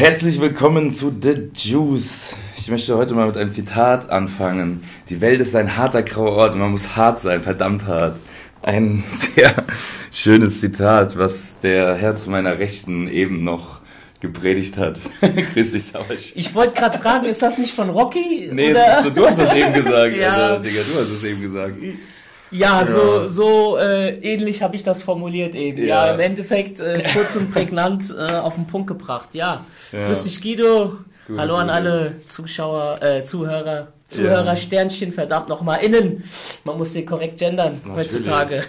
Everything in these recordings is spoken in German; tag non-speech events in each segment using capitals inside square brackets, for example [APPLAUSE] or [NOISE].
Herzlich willkommen zu The Juice. Ich möchte heute mal mit einem Zitat anfangen. Die Welt ist ein harter grauer Ort und man muss hart sein, verdammt hart. Ein [LAUGHS] sehr schönes Zitat, was der Herr zu meiner Rechten eben noch gepredigt hat. [LAUGHS] Grüß dich, Sauersch. Ich wollte gerade fragen, ist das nicht von Rocky? Nee, oder? Ist, du hast das eben gesagt. [LAUGHS] ja. Also, Digga, du hast es eben gesagt. Ja, so, so äh, ähnlich habe ich das formuliert eben. Ja, ja im Endeffekt äh, kurz und prägnant äh, auf den Punkt gebracht. Ja, ja. grüß dich Guido. Gute, Hallo an alle Zuschauer, äh, Zuhörer, Zuhörer, ja. Sternchen, verdammt nochmal innen. Man muss sie korrekt gendern heutzutage.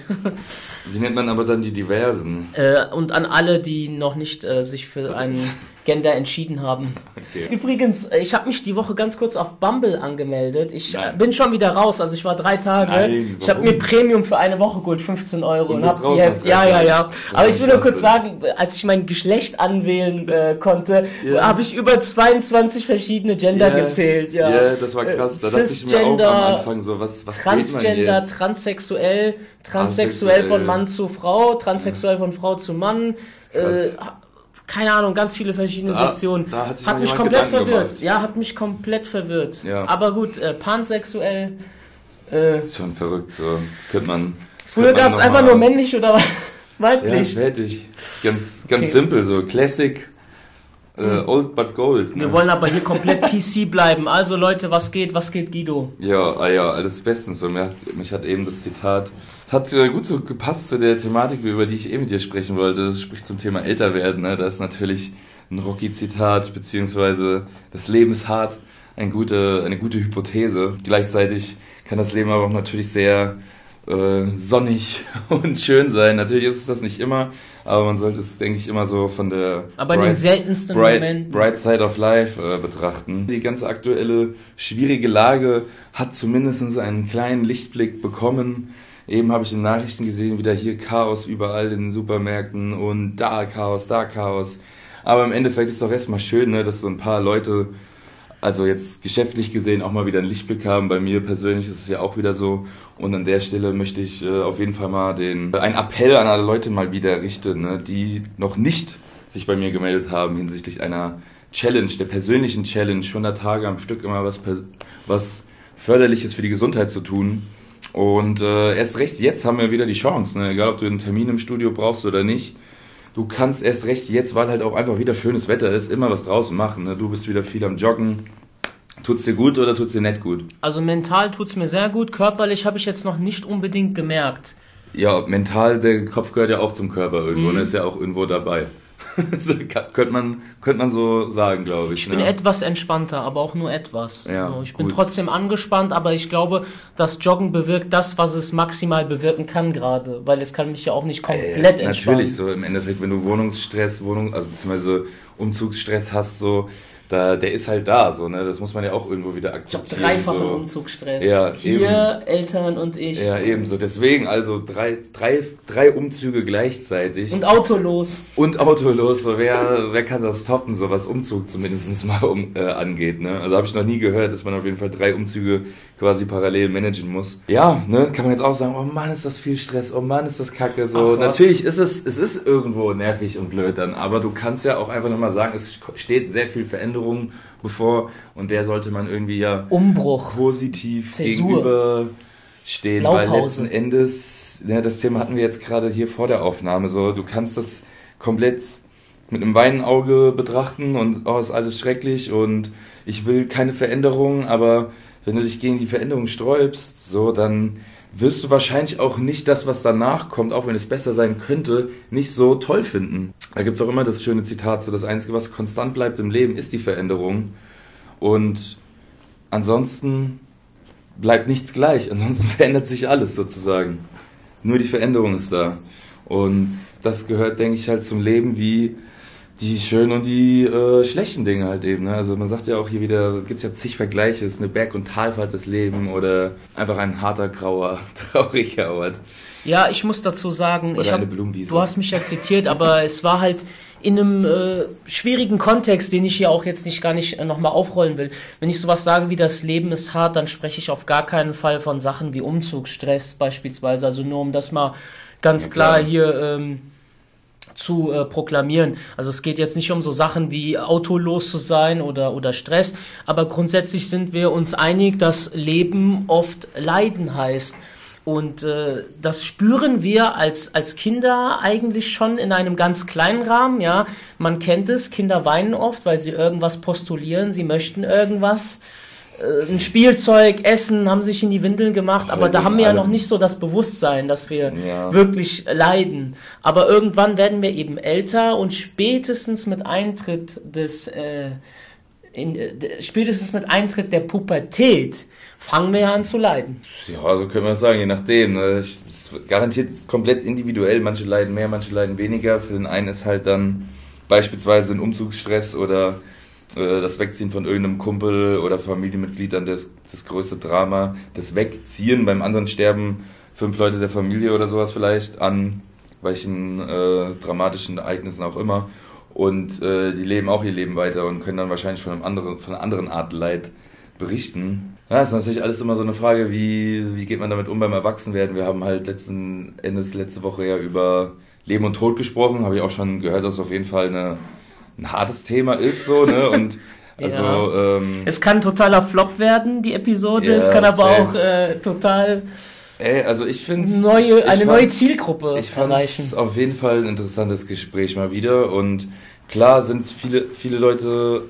Wie nennt man aber dann die Diversen? Äh, und an alle, die noch nicht äh, sich für [LAUGHS] einen Gender entschieden haben. Okay. Übrigens, äh, ich habe mich die Woche ganz kurz auf Bumble angemeldet. Ich Nein. bin schon wieder raus, also ich war drei Tage. Nein, ich habe mir Premium für eine Woche geholt, 15 Euro. Und, und hab die Hälfte. Ja, ja, ja. Aber ich will nur kurz sagen, als ich mein Geschlecht anwählen äh, konnte, yeah. habe ich über 22 verschiedene Gender yeah. gezählt. Ja, yeah, das war krass. Da dachte ich mir auch am Anfang so, was, was Transgender, transsexuell, transsexuell von Mann zu Frau, transsexuell von Frau zu Mann. Äh, keine Ahnung, ganz viele verschiedene da, Sektionen. Da hat, hat mich komplett Gedanken verwirrt. Gemacht. Ja, hat mich komplett verwirrt. Ja. Aber gut, äh, pansexuell. Äh, das ist schon verrückt, so. könnte man. Früher gab es einfach nur männlich oder [LAUGHS] weiblich. Ja, fertig. Ganz, ganz okay. simpel, so Classic. Uh, old but gold. Wir ne? wollen aber hier komplett PC bleiben. Also Leute, was geht? Was geht, Guido? Ja, ah ja, alles bestens. So, mich hat eben das Zitat es hat gut so gepasst zu der Thematik, über die ich eh mit dir sprechen wollte. Das spricht zum Thema Älterwerden. Ne? Da ist natürlich ein Rocky-Zitat, beziehungsweise das Leben ist hart, eine gute, eine gute Hypothese. Gleichzeitig kann das Leben aber auch natürlich sehr äh, sonnig [LAUGHS] und schön sein. Natürlich ist es das nicht immer, aber man sollte es, denke ich, immer so von der aber bright, den seltensten bright, Momenten. bright Side of Life äh, betrachten. Die ganze aktuelle schwierige Lage hat zumindest einen kleinen Lichtblick bekommen Eben habe ich in Nachrichten gesehen, wieder hier Chaos überall in den Supermärkten und da Chaos, da Chaos. Aber im Endeffekt ist es doch erstmal schön, ne, dass so ein paar Leute, also jetzt geschäftlich gesehen, auch mal wieder einen Lichtblick haben. Bei mir persönlich ist es ja auch wieder so. Und an der Stelle möchte ich äh, auf jeden Fall mal den, einen Appell an alle Leute mal wieder richten, ne, die noch nicht sich bei mir gemeldet haben hinsichtlich einer Challenge, der persönlichen Challenge, 100 Tage am Stück immer was, was Förderliches für die Gesundheit zu tun. Und äh, erst recht jetzt haben wir wieder die Chance, ne? egal ob du einen Termin im Studio brauchst oder nicht. Du kannst erst recht jetzt, weil halt auch einfach wieder schönes Wetter ist, immer was draußen machen. Ne? Du bist wieder viel am Joggen. Tut's dir gut oder tut's dir nicht gut? Also mental tut's mir sehr gut, körperlich habe ich jetzt noch nicht unbedingt gemerkt. Ja, mental, der Kopf gehört ja auch zum Körper irgendwo, mhm. ne? ist ja auch irgendwo dabei. [LAUGHS] könnte, man, könnte man so sagen, glaube ich. Ich bin ne? etwas entspannter, aber auch nur etwas. Ja, also ich bin gut. trotzdem angespannt, aber ich glaube, das Joggen bewirkt das, was es maximal bewirken kann gerade, weil es kann mich ja auch nicht komplett äh, entspannen. Natürlich, so im Endeffekt, wenn du Wohnungsstress, Wohnung, also beziehungsweise Umzugsstress hast, so da, der ist halt da, so, ne? Das muss man ja auch irgendwo wieder akzeptieren. Ich habe dreifachen so. Umzugsstress. Ja, Hier, eben. Eltern und ich. Ja, ebenso. Deswegen, also drei, drei, drei Umzüge gleichzeitig. Und autolos. Und autolos. So, wer, wer kann das toppen, so was Umzug zumindest mal um, äh, angeht, ne? Also habe ich noch nie gehört, dass man auf jeden Fall drei Umzüge quasi parallel managen muss. Ja, ne? Kann man jetzt auch sagen, oh Mann, ist das viel Stress, oh Mann, ist das kacke. So, Ach, natürlich ist es, es ist irgendwo nervig und blöd dann, aber du kannst ja auch einfach nochmal sagen, es steht sehr viel Veränderung bevor und der sollte man irgendwie ja Umbruch, positiv Zäsur. gegenüberstehen, weil letzten Endes, ja, das Thema hatten wir jetzt gerade hier vor der Aufnahme, so du kannst das komplett mit einem weinen Auge betrachten und oh, ist alles schrecklich und ich will keine Veränderung, aber wenn du dich gegen die Veränderung sträubst, so dann wirst du wahrscheinlich auch nicht das, was danach kommt, auch wenn es besser sein könnte, nicht so toll finden. Da gibt es auch immer das schöne Zitat, so das Einzige, was konstant bleibt im Leben, ist die Veränderung. Und ansonsten bleibt nichts gleich, ansonsten [LAUGHS] verändert sich alles sozusagen. Nur die Veränderung ist da. Und das gehört, denke ich, halt zum Leben wie die schönen und die äh, schlechten Dinge halt eben. Ne? Also man sagt ja auch hier wieder, gibt es ja zig Vergleiche, es ist eine Berg- und Talfahrt des Lebens oder einfach ein harter, grauer, [LAUGHS] trauriger Ort. Ja, ich muss dazu sagen, ich hab, du hast mich ja zitiert, aber [LAUGHS] es war halt in einem äh, schwierigen Kontext, den ich hier auch jetzt nicht gar nicht äh, nochmal aufrollen will. Wenn ich sowas sage wie das Leben ist hart, dann spreche ich auf gar keinen Fall von Sachen wie Umzugsstress beispielsweise. Also nur um das mal ganz ja, klar. klar hier... Ähm, zu äh, proklamieren. Also es geht jetzt nicht um so Sachen wie autolos zu sein oder, oder Stress, aber grundsätzlich sind wir uns einig, dass Leben oft Leiden heißt. Und äh, das spüren wir als, als Kinder eigentlich schon in einem ganz kleinen Rahmen. Ja, man kennt es, Kinder weinen oft, weil sie irgendwas postulieren, sie möchten irgendwas. Äh, ein Spielzeug, Essen, haben sich in die Windeln gemacht, aber da haben wir ja noch nicht so das Bewusstsein, dass wir ja. wirklich leiden. Aber irgendwann werden wir eben älter und spätestens mit Eintritt des äh, in, äh, spätestens mit Eintritt der Pubertät fangen wir an zu leiden. Ja, so können wir es sagen, je nachdem. Ne? Es ist garantiert komplett individuell. Manche leiden mehr, manche leiden weniger. Für den einen ist halt dann beispielsweise ein Umzugsstress oder äh, das Wegziehen von irgendeinem Kumpel oder Familienmitgliedern das, das größte Drama. Das Wegziehen, beim anderen sterben fünf Leute der Familie oder sowas vielleicht an welchen äh, dramatischen Ereignissen auch immer. Und äh, die leben auch ihr Leben weiter und können dann wahrscheinlich von, einem anderen, von einer anderen Art Leid berichten. Ja, ist natürlich alles immer so eine Frage, wie, wie geht man damit um beim Erwachsenwerden. Wir haben halt letzten Endes letzte Woche ja über Leben und Tod gesprochen. Habe ich auch schon gehört, dass auf jeden Fall eine, ein hartes Thema ist. So, ne? Und [LAUGHS] also, ja. ähm, es kann totaler Flop werden, die Episode. Ja, es kann aber auch äh, total Ey, also ich finde neue, eine neue Zielgruppe ich erreichen. Ich auf jeden Fall ein interessantes Gespräch mal wieder und klar sind es viele, viele Leute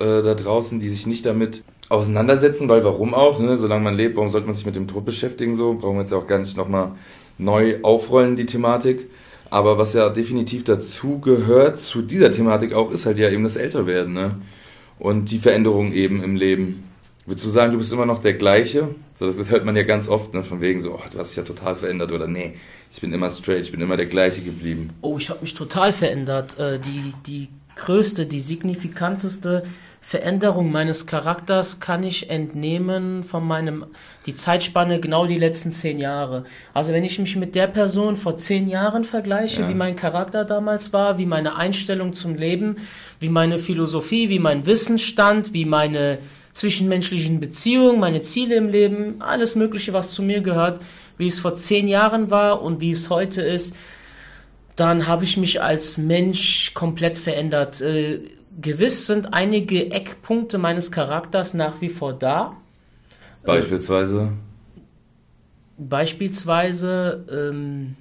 äh, da draußen, die sich nicht damit auseinandersetzen, weil warum auch, ne? solange man lebt, warum sollte man sich mit dem Tod beschäftigen, so, brauchen wir jetzt ja auch gar nicht nochmal neu aufrollen, die Thematik. Aber was ja definitiv dazu gehört, zu dieser Thematik auch, ist halt ja eben das Älterwerden, ne? Und die Veränderung eben im Leben. Würdest du sagen, du bist immer noch der gleiche? So, das hört man ja ganz oft, ne? von wegen so, oh, du hast dich ja total verändert oder nee, ich bin immer straight, ich bin immer der gleiche geblieben. Oh, ich habe mich total verändert. Äh, die, die größte, die signifikanteste Veränderung meines Charakters kann ich entnehmen von meinem, die Zeitspanne genau die letzten zehn Jahre. Also wenn ich mich mit der Person vor zehn Jahren vergleiche, ja. wie mein Charakter damals war, wie meine Einstellung zum Leben, wie meine Philosophie, wie mein Wissensstand, wie meine zwischenmenschlichen Beziehungen, meine Ziele im Leben, alles Mögliche, was zu mir gehört, wie es vor zehn Jahren war und wie es heute ist, dann habe ich mich als Mensch komplett verändert. Äh, gewiss sind einige Eckpunkte meines Charakters nach wie vor da. Beispielsweise? Beispielsweise, ähm,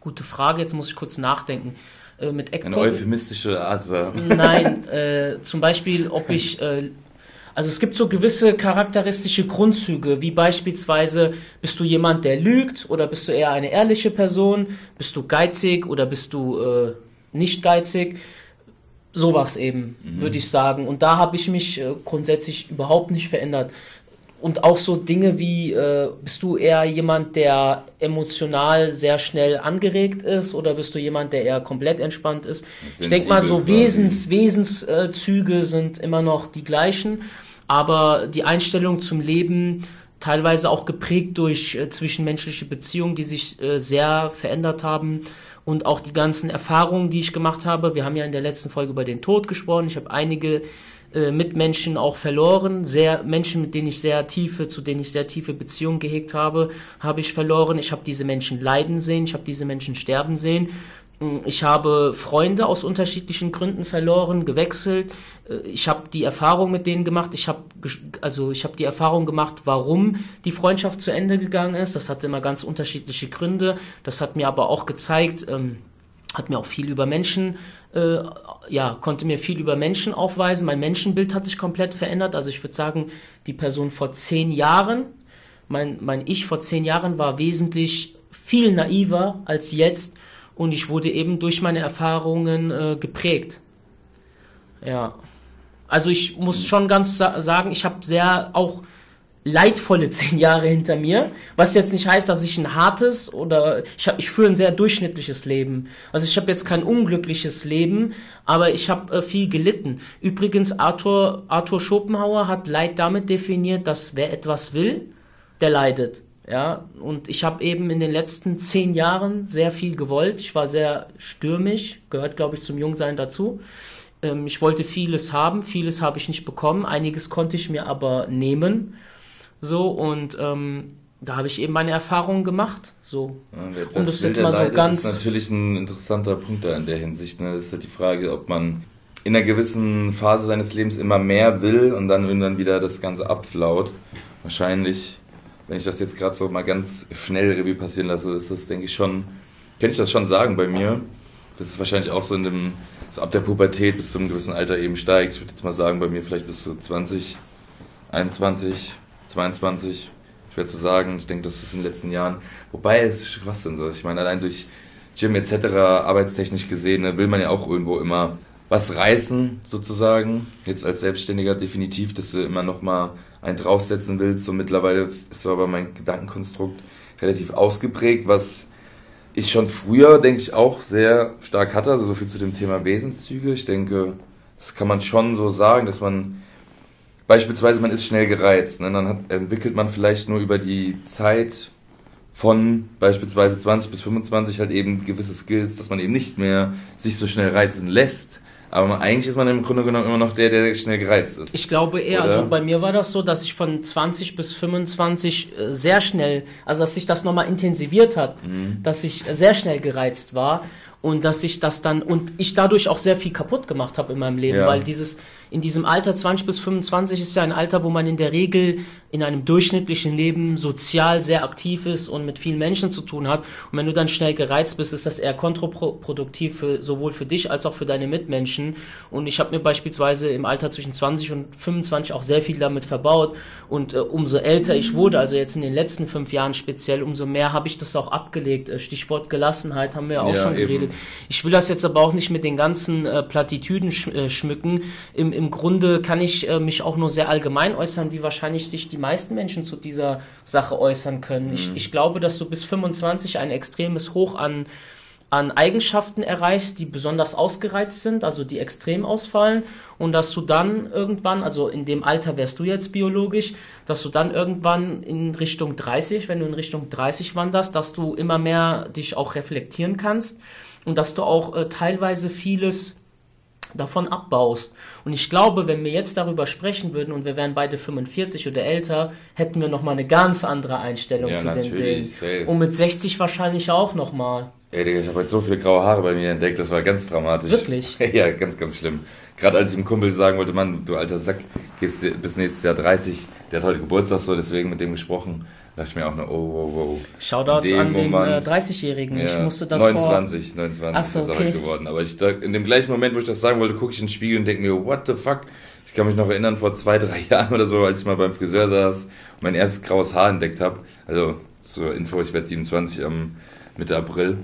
gute Frage, jetzt muss ich kurz nachdenken. Äh, mit Eckpunkten. Eine euphemistische Art. Nein, [LAUGHS] äh, zum Beispiel, ob ich äh, also es gibt so gewisse charakteristische Grundzüge, wie beispielsweise, bist du jemand, der lügt oder bist du eher eine ehrliche Person, bist du geizig oder bist du äh, nicht geizig. Sowas eben, mhm. würde ich sagen. Und da habe ich mich äh, grundsätzlich überhaupt nicht verändert. Und auch so Dinge wie, äh, bist du eher jemand, der emotional sehr schnell angeregt ist oder bist du jemand, der eher komplett entspannt ist? Ich denke mal, so Wesens, Wesenszüge äh, sind immer noch die gleichen, aber die Einstellung zum Leben teilweise auch geprägt durch äh, zwischenmenschliche Beziehungen, die sich äh, sehr verändert haben und auch die ganzen Erfahrungen, die ich gemacht habe. Wir haben ja in der letzten Folge über den Tod gesprochen. Ich habe einige äh, Mitmenschen auch verloren, sehr Menschen, mit denen ich sehr tiefe, zu denen ich sehr tiefe Beziehungen gehegt habe, habe ich verloren. Ich habe diese Menschen leiden sehen, ich habe diese Menschen sterben sehen. Mm, ich habe Freunde aus unterschiedlichen Gründen verloren, gewechselt. Äh, ich habe die Erfahrung mit denen gemacht. Ich habe also ich habe die Erfahrung gemacht, warum die Freundschaft zu Ende gegangen ist. Das hatte immer ganz unterschiedliche Gründe. Das hat mir aber auch gezeigt, ähm, hat mir auch viel über Menschen, äh, ja, konnte mir viel über Menschen aufweisen. Mein Menschenbild hat sich komplett verändert. Also ich würde sagen, die Person vor zehn Jahren, mein, mein Ich vor zehn Jahren war wesentlich viel naiver als jetzt und ich wurde eben durch meine Erfahrungen äh, geprägt. Ja. Also ich muss schon ganz sa sagen, ich habe sehr auch leidvolle [LAUGHS] zehn Jahre hinter mir, was jetzt nicht heißt, dass ich ein hartes oder ich ich führe ein sehr durchschnittliches Leben. Also ich habe jetzt kein unglückliches Leben, aber ich habe äh, viel gelitten. Übrigens Arthur Arthur Schopenhauer hat Leid damit definiert, dass wer etwas will, der leidet. Ja, und ich habe eben in den letzten zehn Jahren sehr viel gewollt. Ich war sehr stürmisch, gehört glaube ich zum Jungsein dazu. Ähm, ich wollte vieles haben, vieles habe ich nicht bekommen, einiges konnte ich mir aber nehmen so, und ähm, da habe ich eben meine Erfahrungen gemacht. So. Ja, um das jetzt mal so ganz. Das ist natürlich ein interessanter Punkt da in der Hinsicht. Ne? Das ist halt die Frage, ob man in einer gewissen Phase seines Lebens immer mehr will und dann irgendwann wieder das Ganze abflaut. Wahrscheinlich, wenn ich das jetzt gerade so mal ganz schnell Revue passieren lasse, ist das, denke ich, schon, kann ich das schon sagen bei mir. Das ist wahrscheinlich auch so in dem, so ab der Pubertät bis zu einem gewissen Alter eben steigt. Ich würde jetzt mal sagen, bei mir vielleicht bis zu 20, 21, 22, schwer zu sagen. Ich denke, das ist in den letzten Jahren. Wobei, es ist was denn so. Ich meine, allein durch Gym etc. arbeitstechnisch gesehen, ne, will man ja auch irgendwo immer was reißen, sozusagen. Jetzt als Selbstständiger definitiv, dass du immer noch mal einen draufsetzen willst. So mittlerweile ist aber mein Gedankenkonstrukt relativ ausgeprägt, was ich schon früher, denke ich, auch sehr stark hatte. Also so viel zu dem Thema Wesenszüge. Ich denke, das kann man schon so sagen, dass man beispielsweise man ist schnell gereizt. Ne? Dann hat, entwickelt man vielleicht nur über die Zeit von beispielsweise 20 bis 25 halt eben gewisse Skills, dass man eben nicht mehr sich so schnell reizen lässt. Aber eigentlich ist man im Grunde genommen immer noch der, der schnell gereizt ist. Ich glaube eher, Oder? also bei mir war das so, dass ich von 20 bis 25 äh, sehr schnell, also dass sich das nochmal intensiviert hat, mhm. dass ich sehr schnell gereizt war und dass ich das dann und ich dadurch auch sehr viel kaputt gemacht habe in meinem Leben, ja. weil dieses in diesem Alter 20 bis 25 ist ja ein Alter, wo man in der Regel in einem durchschnittlichen Leben sozial sehr aktiv ist und mit vielen Menschen zu tun hat. Und wenn du dann schnell gereizt bist, ist das eher kontraproduktiv für, sowohl für dich als auch für deine Mitmenschen. Und ich habe mir beispielsweise im Alter zwischen 20 und 25 auch sehr viel damit verbaut. Und äh, umso älter ich wurde, also jetzt in den letzten fünf Jahren speziell, umso mehr habe ich das auch abgelegt. Äh, Stichwort Gelassenheit haben wir ja auch ja, schon geredet. Eben. Ich will das jetzt aber auch nicht mit den ganzen äh, Plattitüden sch äh, schmücken. Im, Im Grunde kann ich äh, mich auch nur sehr allgemein äußern, wie wahrscheinlich sich die meisten Menschen zu dieser Sache äußern können. Mhm. Ich, ich glaube, dass du bis 25 ein extremes Hoch an, an Eigenschaften erreichst, die besonders ausgereizt sind, also die extrem ausfallen und dass du dann irgendwann, also in dem Alter wärst du jetzt biologisch, dass du dann irgendwann in Richtung 30, wenn du in Richtung 30 wanderst, dass du immer mehr dich auch reflektieren kannst und dass du auch äh, teilweise vieles davon abbaust. Und ich glaube, wenn wir jetzt darüber sprechen würden und wir wären beide 45 oder älter, hätten wir nochmal eine ganz andere Einstellung ja, zu den Dingen. Safe. Und mit 60 wahrscheinlich auch nochmal. Ey, Digga, ich habe heute so viele graue Haare bei mir entdeckt, das war ganz dramatisch. Wirklich? [LAUGHS] ja, ganz, ganz schlimm. Gerade als ich dem Kumpel sagen wollte, Mann, du alter Sack, gehst bis nächstes Jahr 30, der hat heute Geburtstag so, deswegen mit dem gesprochen dachte ich mir auch nur, oh, oh, oh. Shoutouts an den äh, 30-Jährigen. Ja, ich musste das 29, vor... 29 so, ist er okay. heute geworden. Aber ich, in dem gleichen Moment, wo ich das sagen wollte, gucke ich in den Spiegel und denke mir, what the fuck? Ich kann mich noch erinnern, vor zwei, drei [LAUGHS] Jahren oder so, als ich mal beim Friseur saß und mein erstes graues Haar entdeckt habe. Also zur Info, ich werde 27 am Mitte April.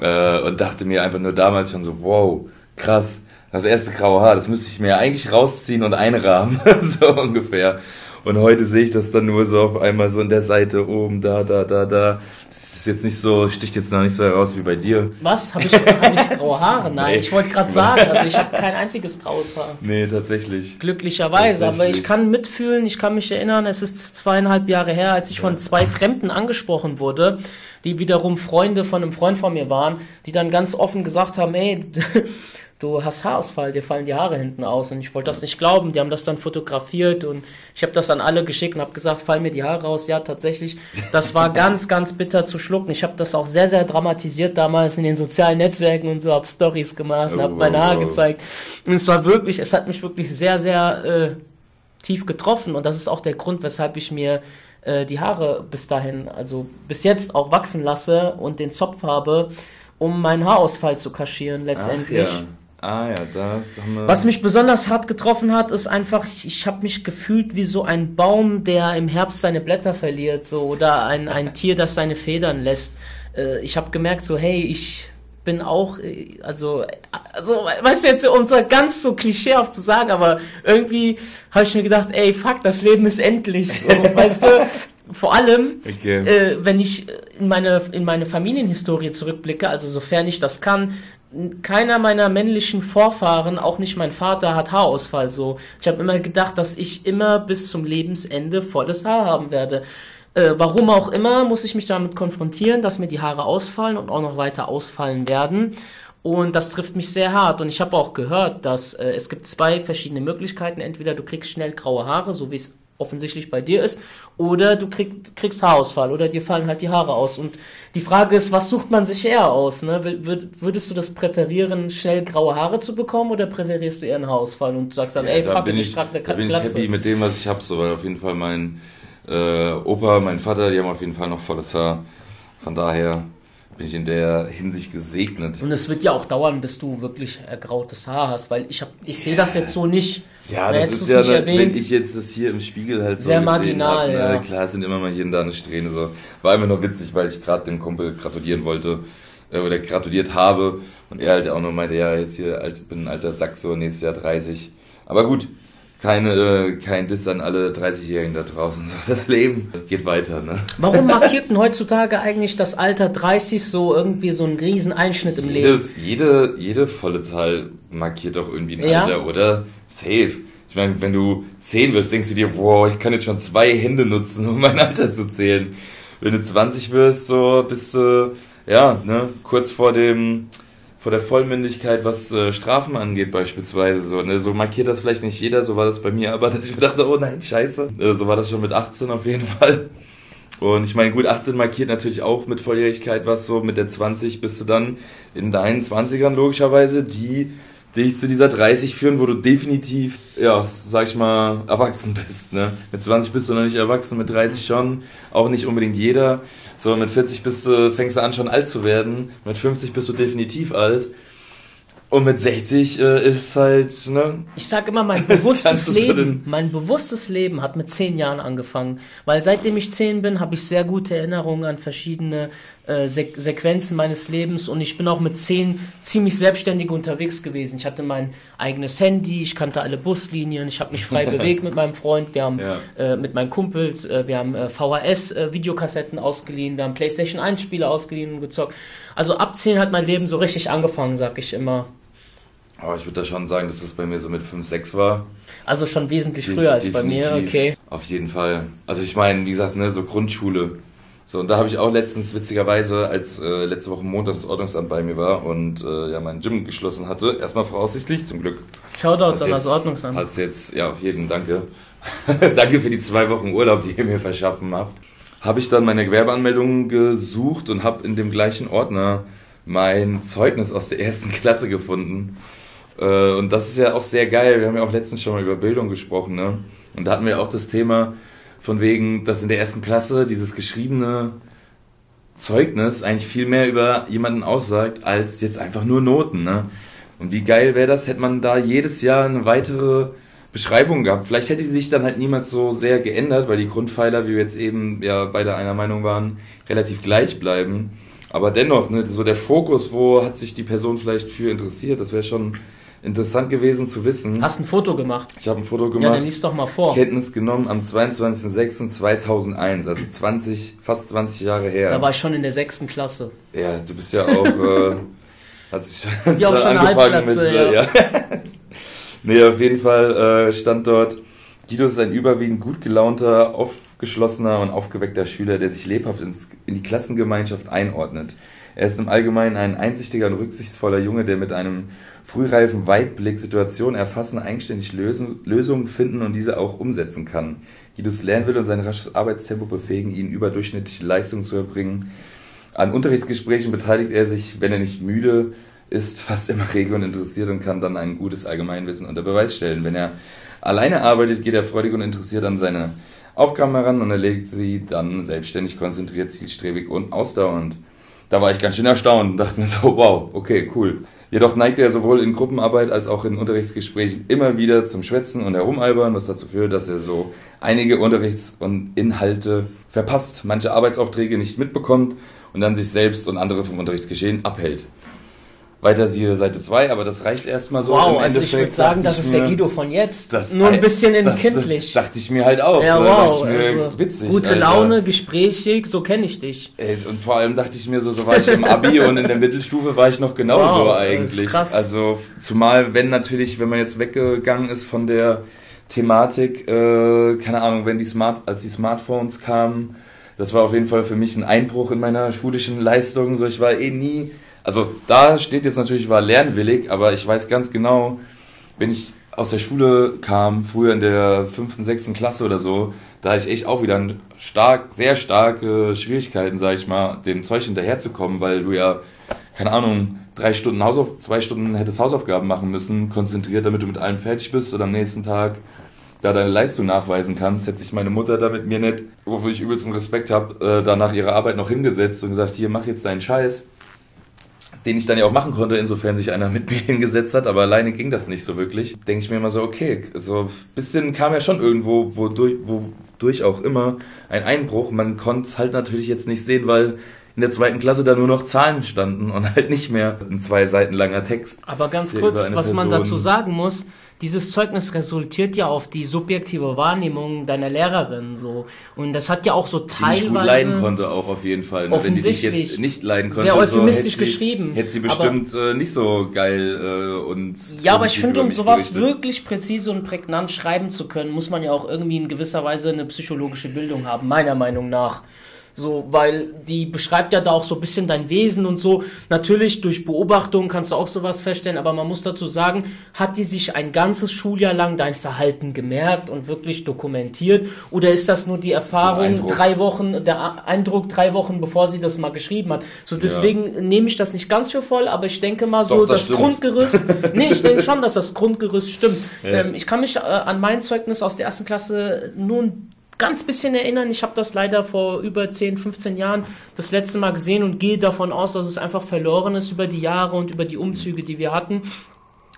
Äh, und dachte mir einfach nur damals schon so, wow, krass, das erste graue Haar, das müsste ich mir eigentlich rausziehen und einrahmen, [LAUGHS] so ungefähr. Und heute sehe ich das dann nur so auf einmal so in der Seite oben, da, da, da, da. Das ist jetzt nicht so, sticht jetzt noch nicht so heraus wie bei dir. Was? Habe ich, hab ich graue Haare? Nein, nee. ich wollte gerade sagen, also ich habe kein einziges graues Haar. Nee, tatsächlich. Glücklicherweise, tatsächlich. aber ich kann mitfühlen, ich kann mich erinnern, es ist zweieinhalb Jahre her, als ich von zwei Fremden angesprochen wurde, die wiederum Freunde von einem Freund von mir waren, die dann ganz offen gesagt haben, ey, [LAUGHS] du hast Haarausfall, dir fallen die Haare hinten aus. Und ich wollte das nicht glauben. Die haben das dann fotografiert und ich habe das an alle geschickt und habe gesagt, fallen mir die Haare aus. Ja, tatsächlich. Das war [LAUGHS] ganz, ganz bitter zu schlucken. Ich habe das auch sehr, sehr dramatisiert damals in den sozialen Netzwerken und so, habe Stories gemacht, oh, habe meine Haare gezeigt. Und es war wirklich, es hat mich wirklich sehr, sehr äh, tief getroffen. Und das ist auch der Grund, weshalb ich mir äh, die Haare bis dahin, also bis jetzt auch wachsen lasse und den Zopf habe, um meinen Haarausfall zu kaschieren letztendlich. Ach, ja. Ah ja, das haben wir. Was mich besonders hart getroffen hat, ist einfach, ich, ich habe mich gefühlt wie so ein Baum, der im Herbst seine Blätter verliert, so oder ein, ein [LAUGHS] Tier, das seine Federn lässt. Äh, ich habe gemerkt, so hey, ich bin auch, äh, also, also, weißt du jetzt, um so ganz so klischeehaft zu sagen, aber irgendwie habe ich mir gedacht, ey, fuck, das Leben ist endlich, so, [LAUGHS] weißt du. Vor allem, okay. äh, wenn ich in meine, in meine Familienhistorie zurückblicke, also sofern ich das kann, keiner meiner männlichen Vorfahren, auch nicht mein Vater, hat Haarausfall so. Ich habe immer gedacht, dass ich immer bis zum Lebensende volles Haar haben werde. Äh, warum auch immer, muss ich mich damit konfrontieren, dass mir die Haare ausfallen und auch noch weiter ausfallen werden. Und das trifft mich sehr hart. Und ich habe auch gehört, dass äh, es gibt zwei verschiedene Möglichkeiten. Entweder du kriegst schnell graue Haare, so wie es offensichtlich bei dir ist, oder du kriegst, kriegst Haarausfall oder dir fallen halt die Haare aus. Und die Frage ist, was sucht man sich eher aus? Ne? Würdest du das präferieren, schnell graue Haare zu bekommen oder präferierst du eher einen Haarausfall und sagst dann, ja, ey, da fuck, ich, ich trage eine Da bin ich happy mit dem, was ich habe, so, weil auf jeden Fall mein äh, Opa, mein Vater, die haben auf jeden Fall noch volles Haar. Von daher bin ich in der Hinsicht gesegnet. Und es wird ja auch dauern, bis du wirklich ergrautes Haar hast, weil ich habe, ich sehe das jetzt so nicht. Ja, das ist ja, da, wenn ich jetzt das hier im Spiegel halt so sehr marginal. Hab, ne, ja. Klar, es sind immer mal hier und da eine Strähne so. War einfach nur witzig, weil ich gerade dem Kumpel gratulieren wollte äh, oder gratuliert habe und er halt auch nur meinte, ja, jetzt hier alt, bin ein alter Sack so nächstes Jahr 30. Aber gut, keine, äh, kein Diss an alle 30-Jährigen da draußen. [LAUGHS] So, das Leben geht weiter, ne? Warum markiert denn heutzutage eigentlich das Alter 30 so irgendwie so einen riesen Einschnitt im Jedes, Leben? Jede, jede volle Zahl markiert doch irgendwie ein ja? Alter, oder? Safe. Ich meine, wenn du 10 wirst, denkst du dir, wow, ich kann jetzt schon zwei Hände nutzen, [LAUGHS] um mein Alter zu zählen. Wenn du 20 wirst, so bist du, ja, ne, kurz vor dem, vor der Vollmündigkeit, was äh, Strafen angeht beispielsweise. So, ne? so markiert das vielleicht nicht jeder, so war das bei mir, aber [LAUGHS] dass ich mir dachte, oh nein, scheiße. Äh, so war das schon mit 18 auf jeden [LAUGHS] Fall. Und ich meine, gut, 18 markiert natürlich auch mit Volljährigkeit was, so mit der 20 bist du dann in deinen 20ern logischerweise, die dich zu dieser 30 führen, wo du definitiv, ja, sag ich mal, erwachsen bist. Ne? Mit 20 bist du noch nicht erwachsen, mit 30 schon, auch nicht unbedingt jeder. So, mit 40 bist du, fängst du an schon alt zu werden, mit 50 bist du definitiv alt. Und mit 60 äh, ist es halt, ne? Ich sag immer, mein [LAUGHS] bewusstes Leben, mein bewusstes Leben hat mit 10 Jahren angefangen. Weil seitdem ich 10 bin, habe ich sehr gute Erinnerungen an verschiedene äh, Se Sequenzen meines Lebens und ich bin auch mit 10 ziemlich selbstständig unterwegs gewesen. Ich hatte mein eigenes Handy, ich kannte alle Buslinien, ich habe mich frei [LAUGHS] bewegt mit meinem Freund, wir haben ja. äh, mit meinen Kumpels, äh, wir haben äh, VHS-Videokassetten äh, ausgeliehen, wir haben PlayStation 1-Spiele ausgeliehen und gezockt. Also ab 10 hat mein Leben so richtig angefangen, sag ich immer. Aber ich würde da schon sagen, dass das bei mir so mit 5, 6 war. Also schon wesentlich früher als bei mir, okay. Auf jeden Fall. Also ich meine, wie gesagt, ne, so Grundschule. So, und da habe ich auch letztens, witzigerweise, als äh, letzte Woche Montag das Ordnungsamt bei mir war und äh, ja mein Gym geschlossen hatte, erstmal voraussichtlich, zum Glück. Shoutouts an das Ordnungsamt. Hat's jetzt, ja, auf jeden Danke. [LAUGHS] danke für die zwei Wochen Urlaub, die ihr mir verschaffen habt. Habe ich dann meine Gewerbeanmeldung gesucht und habe in dem gleichen Ordner mein Zeugnis aus der ersten [LAUGHS] Klasse gefunden. Äh, und das ist ja auch sehr geil. Wir haben ja auch letztens schon mal über Bildung gesprochen, ne? Und da hatten wir auch das Thema von wegen, dass in der ersten Klasse dieses geschriebene Zeugnis eigentlich viel mehr über jemanden aussagt, als jetzt einfach nur Noten, ne? Und wie geil wäre das, hätte man da jedes Jahr eine weitere Beschreibung gehabt. Vielleicht hätte die sich dann halt niemals so sehr geändert, weil die Grundpfeiler, wie wir jetzt eben ja beide einer Meinung waren, relativ gleich bleiben. Aber dennoch, ne, so der Fokus, wo hat sich die Person vielleicht für interessiert, das wäre schon interessant gewesen zu wissen. Hast ein Foto gemacht? Ich habe ein Foto gemacht. Ja, dann liest doch mal vor. Kenntnis genommen am 22.06.2001, also 20, fast 20 Jahre her. Da war ich schon in der sechsten Klasse. Ja, du bist ja auch, äh, [LAUGHS] hast schon, ja, auch schon angefangen mit, äh, ja. ja. [LAUGHS] nee, auf jeden Fall äh, stand dort, Guido ist ein überwiegend gut gelaunter, aufgeschlossener und aufgeweckter Schüler, der sich lebhaft ins, in die Klassengemeinschaft einordnet. Er ist im Allgemeinen ein einsichtiger und rücksichtsvoller Junge, der mit einem frühreifen Weitblick Situationen erfassen, eigenständig lösen, Lösungen finden und diese auch umsetzen kann. Guidos Lernwille und sein rasches Arbeitstempo befähigen ihn, überdurchschnittliche Leistungen zu erbringen. An Unterrichtsgesprächen beteiligt er sich, wenn er nicht müde ist, [LAUGHS] fast immer rege und interessiert und kann dann ein gutes Allgemeinwissen unter Beweis stellen. Wenn er alleine arbeitet, geht er freudig und interessiert an seine Aufgaben heran und erledigt sie dann selbstständig, konzentriert, zielstrebig und ausdauernd. Da war ich ganz schön erstaunt und dachte mir so, wow, okay, cool. Jedoch neigt er sowohl in Gruppenarbeit als auch in Unterrichtsgesprächen immer wieder zum Schwätzen und Herumalbern, was dazu führt, dass er so einige Unterrichts- und Inhalte verpasst, manche Arbeitsaufträge nicht mitbekommt und dann sich selbst und andere vom Unterrichtsgeschehen abhält. Weiter siehe Seite 2, aber das reicht erstmal so. Wow, also ich würde sagen, das ist der Guido von jetzt. Das, Nur ein bisschen in kindlich. dachte ich mir halt auch. Ja, so, wow. Also witzig. Gute Alter. Laune, gesprächig, so kenne ich dich. Ey, und vor allem dachte ich mir so, so war ich im [LAUGHS] Abi und in der Mittelstufe war ich noch genauso wow, eigentlich. Krass. Also zumal, wenn natürlich, wenn man jetzt weggegangen ist von der Thematik, äh, keine Ahnung, wenn die Smart, als die Smartphones kamen, das war auf jeden Fall für mich ein Einbruch in meiner schulischen Leistung. So, ich war eh nie also da steht jetzt natürlich, war lernwillig, aber ich weiß ganz genau, wenn ich aus der Schule kam, früher in der fünften, sechsten Klasse oder so, da hatte ich echt auch wieder stark, sehr starke Schwierigkeiten, sag ich mal, dem Zeug hinterherzukommen, weil du ja, keine Ahnung, drei Stunden Hausauf zwei Stunden hättest Hausaufgaben machen müssen, konzentriert, damit du mit allem fertig bist und am nächsten Tag da deine Leistung nachweisen kannst, hätte sich meine Mutter da mit mir nicht, wofür ich übelsten Respekt habe, äh, da nach ihrer Arbeit noch hingesetzt und gesagt, hier, mach jetzt deinen Scheiß den ich dann ja auch machen konnte, insofern sich einer mit [LAUGHS] mir hingesetzt hat, aber alleine ging das nicht so wirklich. Denke ich mir immer so, okay, so bisschen kam ja schon irgendwo, wodurch, wodurch auch immer ein Einbruch. Man konnte es halt natürlich jetzt nicht sehen, weil in der zweiten Klasse da nur noch Zahlen standen und halt nicht mehr ein zwei Seiten langer Text. Aber ganz kurz, was Person man dazu sagen muss, dieses Zeugnis resultiert ja auf die subjektive Wahrnehmung deiner Lehrerin so und das hat ja auch so teilweise die ich gut leiden konnte auch auf jeden Fall ne? wenn die sich jetzt nicht leiden konnte sehr euphemistisch so, hätte geschrieben sie, hätte sie bestimmt aber, äh, nicht so geil äh, und ja aber ich finde um sowas berichtet. wirklich präzise und prägnant schreiben zu können muss man ja auch irgendwie in gewisser Weise eine psychologische Bildung haben meiner Meinung nach so, weil die beschreibt ja da auch so ein bisschen dein Wesen und so. Natürlich durch Beobachtung kannst du auch sowas feststellen, aber man muss dazu sagen, hat die sich ein ganzes Schuljahr lang dein Verhalten gemerkt und wirklich dokumentiert? Oder ist das nur die Erfahrung drei Wochen, der Eindruck drei Wochen, bevor sie das mal geschrieben hat? So, deswegen ja. nehme ich das nicht ganz für voll, aber ich denke mal so, Doch, das, das Grundgerüst, [LAUGHS] nee, ich denke schon, dass das Grundgerüst stimmt. Ja. Ähm, ich kann mich äh, an mein Zeugnis aus der ersten Klasse nur ein ganz bisschen erinnern. Ich habe das leider vor über 10, 15 Jahren das letzte Mal gesehen und gehe davon aus, dass es einfach verloren ist über die Jahre und über die Umzüge, die wir hatten.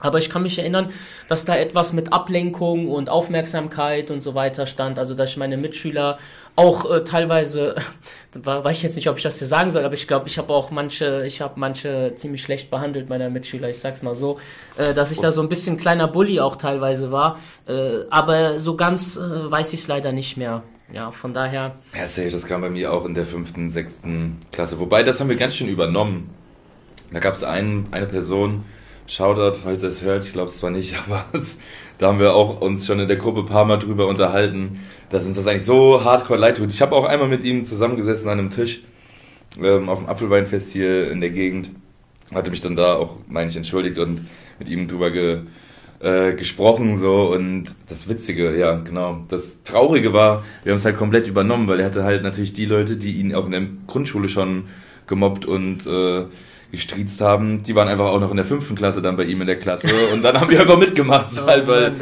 Aber ich kann mich erinnern, dass da etwas mit Ablenkung und Aufmerksamkeit und so weiter stand. Also, dass ich meine Mitschüler auch äh, teilweise, [LAUGHS] war, weiß ich jetzt nicht, ob ich das dir sagen soll, aber ich glaube, ich habe auch manche, ich habe manche ziemlich schlecht behandelt, meiner Mitschüler, ich sag's mal so, äh, dass ich da so ein bisschen kleiner Bully auch teilweise war. Äh, aber so ganz äh, weiß ich es leider nicht mehr. Ja, von daher. Ja, safe, das kam bei mir auch in der fünften, sechsten Klasse. Wobei, das haben wir ganz schön übernommen. Da gab es einen, eine Person, Shoutout, falls er es hört, ich glaube es zwar nicht, [LAUGHS] aber da haben wir auch uns schon in der Gruppe ein paar Mal drüber unterhalten, dass uns das eigentlich so hardcore leid tut. Ich habe auch einmal mit ihm zusammengesessen an einem Tisch ähm, auf dem Apfelweinfest hier in der Gegend, hatte mich dann da auch, meine ich, entschuldigt und mit ihm drüber ge, äh, gesprochen so. Und das Witzige, ja genau, das Traurige war, wir haben es halt komplett übernommen, weil er hatte halt natürlich die Leute, die ihn auch in der Grundschule schon gemobbt und äh, gestriezt haben, die waren einfach auch noch in der fünften Klasse dann bei ihm in der Klasse und dann haben wir einfach mitgemacht, [LAUGHS] oh, halt, weil,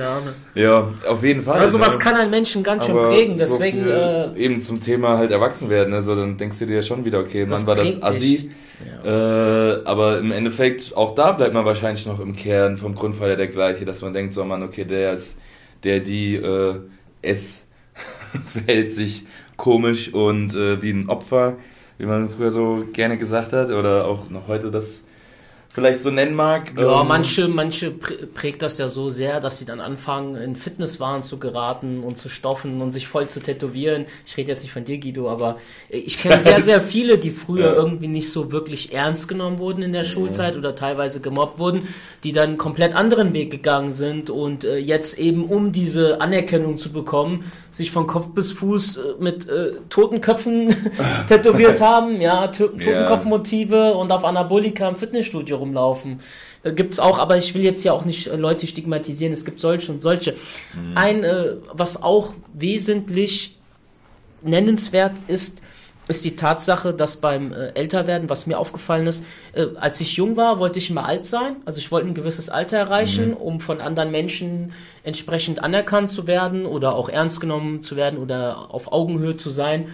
ja, auf jeden Fall. Also was ja. kann einen Menschen ganz schön Aber prägen, deswegen, so äh, eben zum Thema halt erwachsen werden, also dann denkst du dir schon wieder, okay, man war das Assi, ja. äh, aber im Endeffekt, auch da bleibt man wahrscheinlich noch im Kern vom Grundpfeiler der gleiche, dass man denkt, so man, okay, der ist, der, die, äh, es [LAUGHS] verhält sich komisch und äh, wie ein Opfer, wie man früher so gerne gesagt hat, oder auch noch heute das vielleicht so nennen mag. Ja, ähm, manche, manche prägt das ja so sehr, dass sie dann anfangen, in Fitnesswahn zu geraten und zu stoffen und sich voll zu tätowieren. Ich rede jetzt nicht von dir, Guido, aber ich kenne [LAUGHS] sehr, sehr viele, die früher ja. irgendwie nicht so wirklich ernst genommen wurden in der Schulzeit ja. oder teilweise gemobbt wurden, die dann einen komplett anderen Weg gegangen sind und äh, jetzt eben, um diese Anerkennung zu bekommen, sich von Kopf bis Fuß äh, mit äh, Totenköpfen [LAUGHS] tätowiert [LAUGHS] haben, ja, Totenkopfmotive und auf Anabolika im Fitnessstudio rumlaufen. Äh, gibt's auch, aber ich will jetzt ja auch nicht äh, Leute stigmatisieren. Es gibt solche und solche. Mhm. Ein, äh, was auch wesentlich nennenswert ist, ist die Tatsache, dass beim äh, Älterwerden, was mir aufgefallen ist, äh, als ich jung war, wollte ich immer alt sein. Also ich wollte ein gewisses Alter erreichen, mhm. um von anderen Menschen entsprechend anerkannt zu werden oder auch ernst genommen zu werden oder auf Augenhöhe zu sein.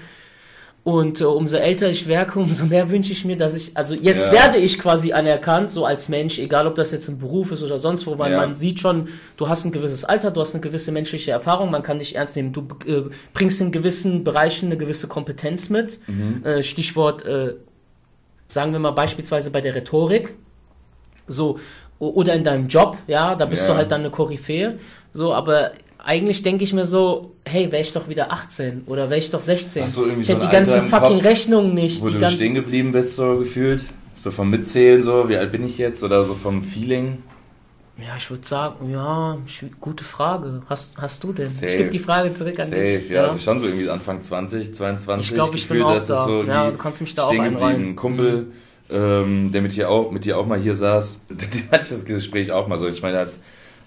Und äh, umso älter ich werke, [LAUGHS] umso mehr wünsche ich mir, dass ich, also jetzt ja. werde ich quasi anerkannt, so als Mensch, egal ob das jetzt ein Beruf ist oder sonst wo, weil ja. man sieht schon, du hast ein gewisses Alter, du hast eine gewisse menschliche Erfahrung, man kann dich ernst nehmen, du äh, bringst in gewissen Bereichen eine gewisse Kompetenz mit. Mhm. Äh, Stichwort, äh, sagen wir mal beispielsweise bei der Rhetorik, so, oder in deinem Job, ja, da bist ja. du halt dann eine Koryphäe, so, aber eigentlich denke ich mir so, hey, wäre ich doch wieder 18 oder wäre ich doch 16. Ach so, irgendwie ich so hätte die ganzen fucking Rechnungen nicht. Wo du stehen geblieben bist, so gefühlt. So vom Mitzählen, so, wie alt bin ich jetzt? Oder so vom Feeling. Ja, ich würde sagen, ja, gute Frage. Hast, hast du denn? Safe. Ich gebe die Frage zurück an Safe, dich. Ja, ja, also schon so irgendwie Anfang 20, 22. Ich glaube, ich bin auch das da. so ja, du kannst mich da auch einreihen. Ein Kumpel, mhm. ähm, der mit dir auch, mit dir auch mal hier saß, [LAUGHS] dem hatte ich das Gespräch auch mal so. Ich meine, er hat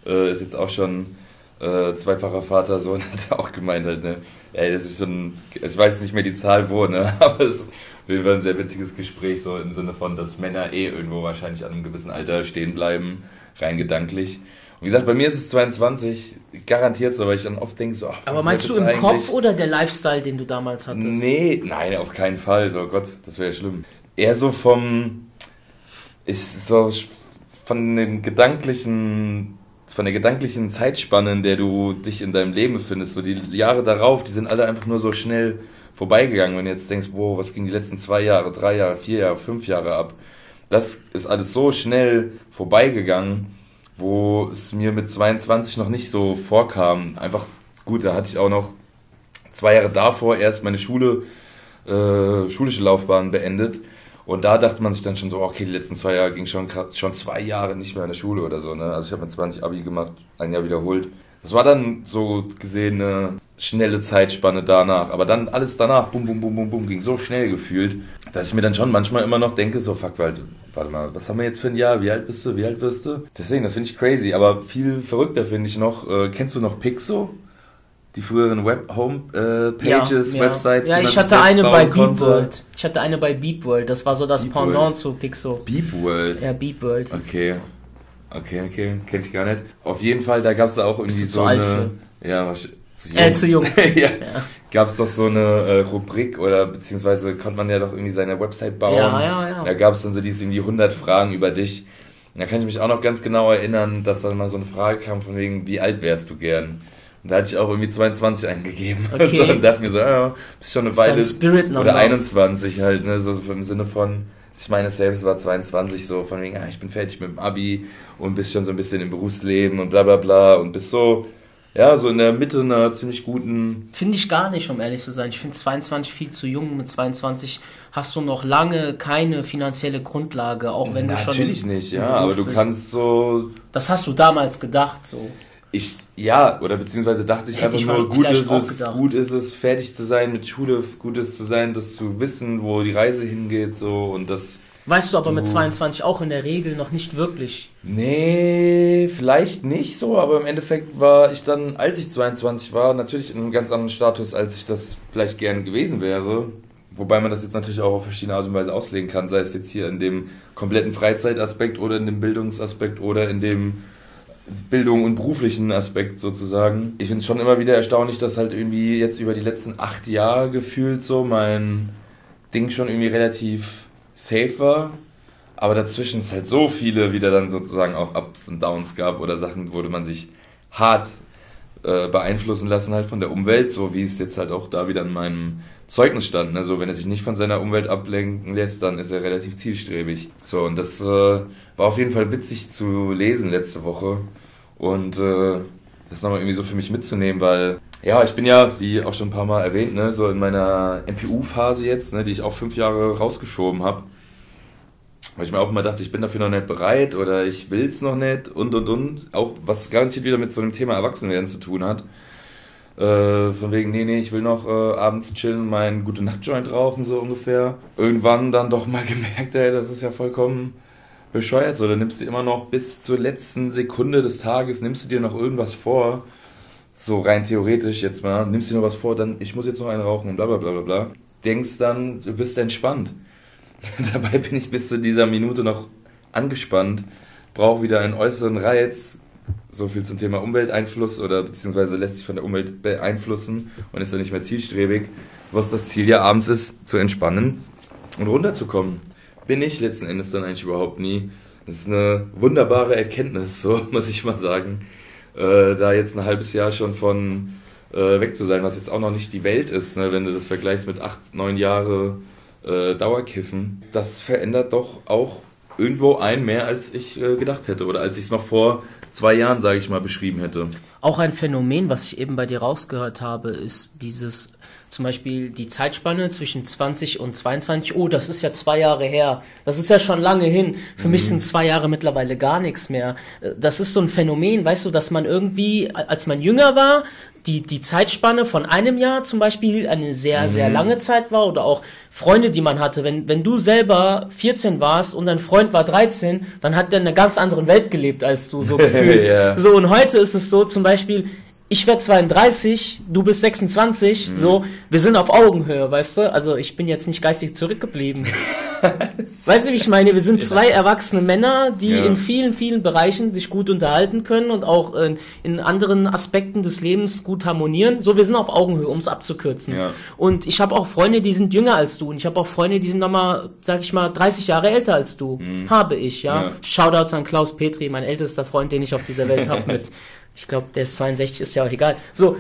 äh, ist jetzt auch schon äh, zweifacher Vater, so, [LAUGHS] und hat er auch gemeint halt, ne, ey, das ist so ein, ich weiß nicht mehr die Zahl wo, ne, [LAUGHS] aber es war ein sehr witziges Gespräch, so im Sinne von, dass Männer eh irgendwo wahrscheinlich an einem gewissen Alter stehen bleiben, rein gedanklich. Und wie gesagt, bei mir ist es 22, garantiert so, weil ich dann oft denke, so, ach, Aber meinst du im Kopf oder der Lifestyle, den du damals hattest? Nee, nein, auf keinen Fall, so Gott, das wäre ja schlimm. Eher so vom, ist so von dem gedanklichen von der gedanklichen Zeitspanne, in der du dich in deinem Leben befindest, so die Jahre darauf, die sind alle einfach nur so schnell vorbeigegangen. Wenn du jetzt denkst, wow, was ging die letzten zwei Jahre, drei Jahre, vier Jahre, fünf Jahre ab, das ist alles so schnell vorbeigegangen, wo es mir mit 22 noch nicht so vorkam. Einfach gut, da hatte ich auch noch zwei Jahre davor erst meine Schule, äh, schulische Laufbahn beendet und da dachte man sich dann schon so, okay, die letzten zwei Jahre ging schon schon zwei Jahre nicht mehr in der Schule oder so. Ne? Also ich habe mit 20 Abi gemacht, ein Jahr wiederholt. Das war dann so gesehen eine schnelle Zeitspanne danach. Aber dann alles danach, bum, bum, bum, bum, bum, ging so schnell gefühlt, dass ich mir dann schon manchmal immer noch denke, so, fuck, warte, warte mal, was haben wir jetzt für ein Jahr? Wie alt bist du? Wie alt wirst du? Deswegen, das finde ich crazy. Aber viel verrückter finde ich noch, äh, kennst du noch Pixo? Die früheren Web Homepages, ja, Websites. Ja, ich hatte eine bei Beep World. Ich hatte eine bei Beep World. Das war so das Beep Pendant World. zu Pixo. Beep World. Ja, Beep World. Okay. Okay, okay, kenne ich gar nicht. Auf jeden Fall, da gab es da auch irgendwie so eine. Für. Ja, was, zu jung. Äh, zu jung. [LAUGHS] ja. ja. Gab es doch so eine äh, Rubrik oder beziehungsweise konnte man ja doch irgendwie seine Website bauen. Ja, ja, ja. Da gab es dann so diese irgendwie 100 Fragen über dich. Da kann ich mich auch noch ganz genau erinnern, dass dann mal so eine Frage kam von wegen, wie alt wärst du gern? Und da hatte ich auch irgendwie 22 eingegeben. [LAUGHS] Okay. So, und dachte mir so, ja, bist schon eine Weile. Oder 21 halt, ne, so, so im Sinne von, ich meine selbst war 22, so von wegen, ja, ich bin fertig mit dem Abi und bist schon so ein bisschen im Berufsleben und bla bla bla und bist so, ja, so in der Mitte einer ziemlich guten. Finde ich gar nicht, um ehrlich zu sein. Ich finde 22 viel zu jung. Mit 22 hast du noch lange keine finanzielle Grundlage, auch wenn Na, du schon. Natürlich nicht, ja, aber du bist. kannst so. Das hast du damals gedacht, so. Ich, ja, oder beziehungsweise dachte ich Hätte einfach ich nur, gut ist, es, gut ist es, fertig zu sein mit Schule, gut ist zu sein, das zu wissen, wo die Reise hingeht, so, und das. Weißt du aber du, mit 22 auch in der Regel noch nicht wirklich? Nee, vielleicht nicht so, aber im Endeffekt war ich dann, als ich 22 war, natürlich in einem ganz anderen Status, als ich das vielleicht gerne gewesen wäre. Wobei man das jetzt natürlich auch auf verschiedene Art und Weise auslegen kann, sei es jetzt hier in dem kompletten Freizeitaspekt oder in dem Bildungsaspekt oder in dem Bildung und beruflichen Aspekt sozusagen. Ich finde es schon immer wieder erstaunlich, dass halt irgendwie jetzt über die letzten acht Jahre gefühlt so mein Ding schon irgendwie relativ safe war. Aber dazwischen es halt so viele wieder dann sozusagen auch Ups und Downs gab oder Sachen, wo man sich hart äh, beeinflussen lassen halt von der Umwelt, so wie es jetzt halt auch da wieder in meinem Zeugnis stand. Also wenn er sich nicht von seiner Umwelt ablenken lässt, dann ist er relativ zielstrebig. So, und das äh, war auf jeden Fall witzig zu lesen letzte Woche. Und äh, das nochmal irgendwie so für mich mitzunehmen, weil ja, ich bin ja, wie auch schon ein paar Mal erwähnt, ne, so in meiner MPU-Phase jetzt, ne, die ich auch fünf Jahre rausgeschoben habe. Weil ich mir auch immer dachte, ich bin dafür noch nicht bereit oder ich will es noch nicht und und und. Auch was garantiert wieder mit so einem Thema Erwachsenwerden zu tun hat. Äh, von wegen, nee, nee, ich will noch äh, abends chillen, meinen gute Nacht-Joint rauchen, so ungefähr. Irgendwann dann doch mal [LAUGHS] gemerkt, ey, das ist ja vollkommen bescheuert. So, dann nimmst du immer noch bis zur letzten Sekunde des Tages, nimmst du dir noch irgendwas vor. So rein theoretisch jetzt mal, nimmst dir noch was vor, dann ich muss jetzt noch einen rauchen und bla bla bla bla bla. Denkst dann, du bist entspannt. [LAUGHS] Dabei bin ich bis zu dieser Minute noch angespannt, brauche wieder einen äußeren Reiz. So viel zum Thema Umwelteinfluss oder beziehungsweise lässt sich von der Umwelt beeinflussen und ist dann nicht mehr zielstrebig. Was das Ziel ja abends ist, zu entspannen und runterzukommen bin ich letzten Endes dann eigentlich überhaupt nie. Das ist eine wunderbare Erkenntnis, so [LAUGHS] muss ich mal sagen. Äh, da jetzt ein halbes Jahr schon von äh, weg zu sein, was jetzt auch noch nicht die Welt ist, ne, wenn du das vergleichst mit acht, neun Jahre äh, Dauerkiffen. Das verändert doch auch irgendwo ein mehr, als ich äh, gedacht hätte oder als ich es noch vor zwei Jahren, sage ich mal, beschrieben hätte. auch ein Phänomen, was ich eben bei dir rausgehört habe, ist dieses zum Beispiel die Zeitspanne zwischen 20 und 22. Oh, das ist ja zwei Jahre her. Das ist ja schon lange hin. Für mhm. mich sind zwei Jahre mittlerweile gar nichts mehr. Das ist so ein Phänomen, weißt du, dass man irgendwie, als man jünger war, die, die Zeitspanne von einem Jahr zum Beispiel eine sehr, mhm. sehr lange Zeit war oder auch Freunde, die man hatte. Wenn, wenn du selber 14 warst und dein Freund war 13, dann hat der in einer ganz anderen Welt gelebt als du, so [LAUGHS] gefühlt. yeah. So, und heute ist es so zum Beispiel, ich werde 32, du bist 26, mhm. so, wir sind auf Augenhöhe, weißt du? Also ich bin jetzt nicht geistig zurückgeblieben. [LAUGHS] weißt du, wie ich meine? Wir sind zwei erwachsene Männer, die ja. in vielen, vielen Bereichen sich gut unterhalten können und auch in, in, anderen Aspekten des Lebens gut harmonieren. So, wir sind auf Augenhöhe, um es abzukürzen. Ja. Und ich habe auch Freunde, die sind jünger als du. Und ich habe auch Freunde, die sind nochmal, sag ich mal, 30 Jahre älter als du. Mhm. Habe ich, ja? ja. Shoutouts an Klaus Petri, mein ältester Freund, den ich auf dieser Welt habe [LAUGHS] mit ich glaube, der ist 62, ist ja auch egal. So,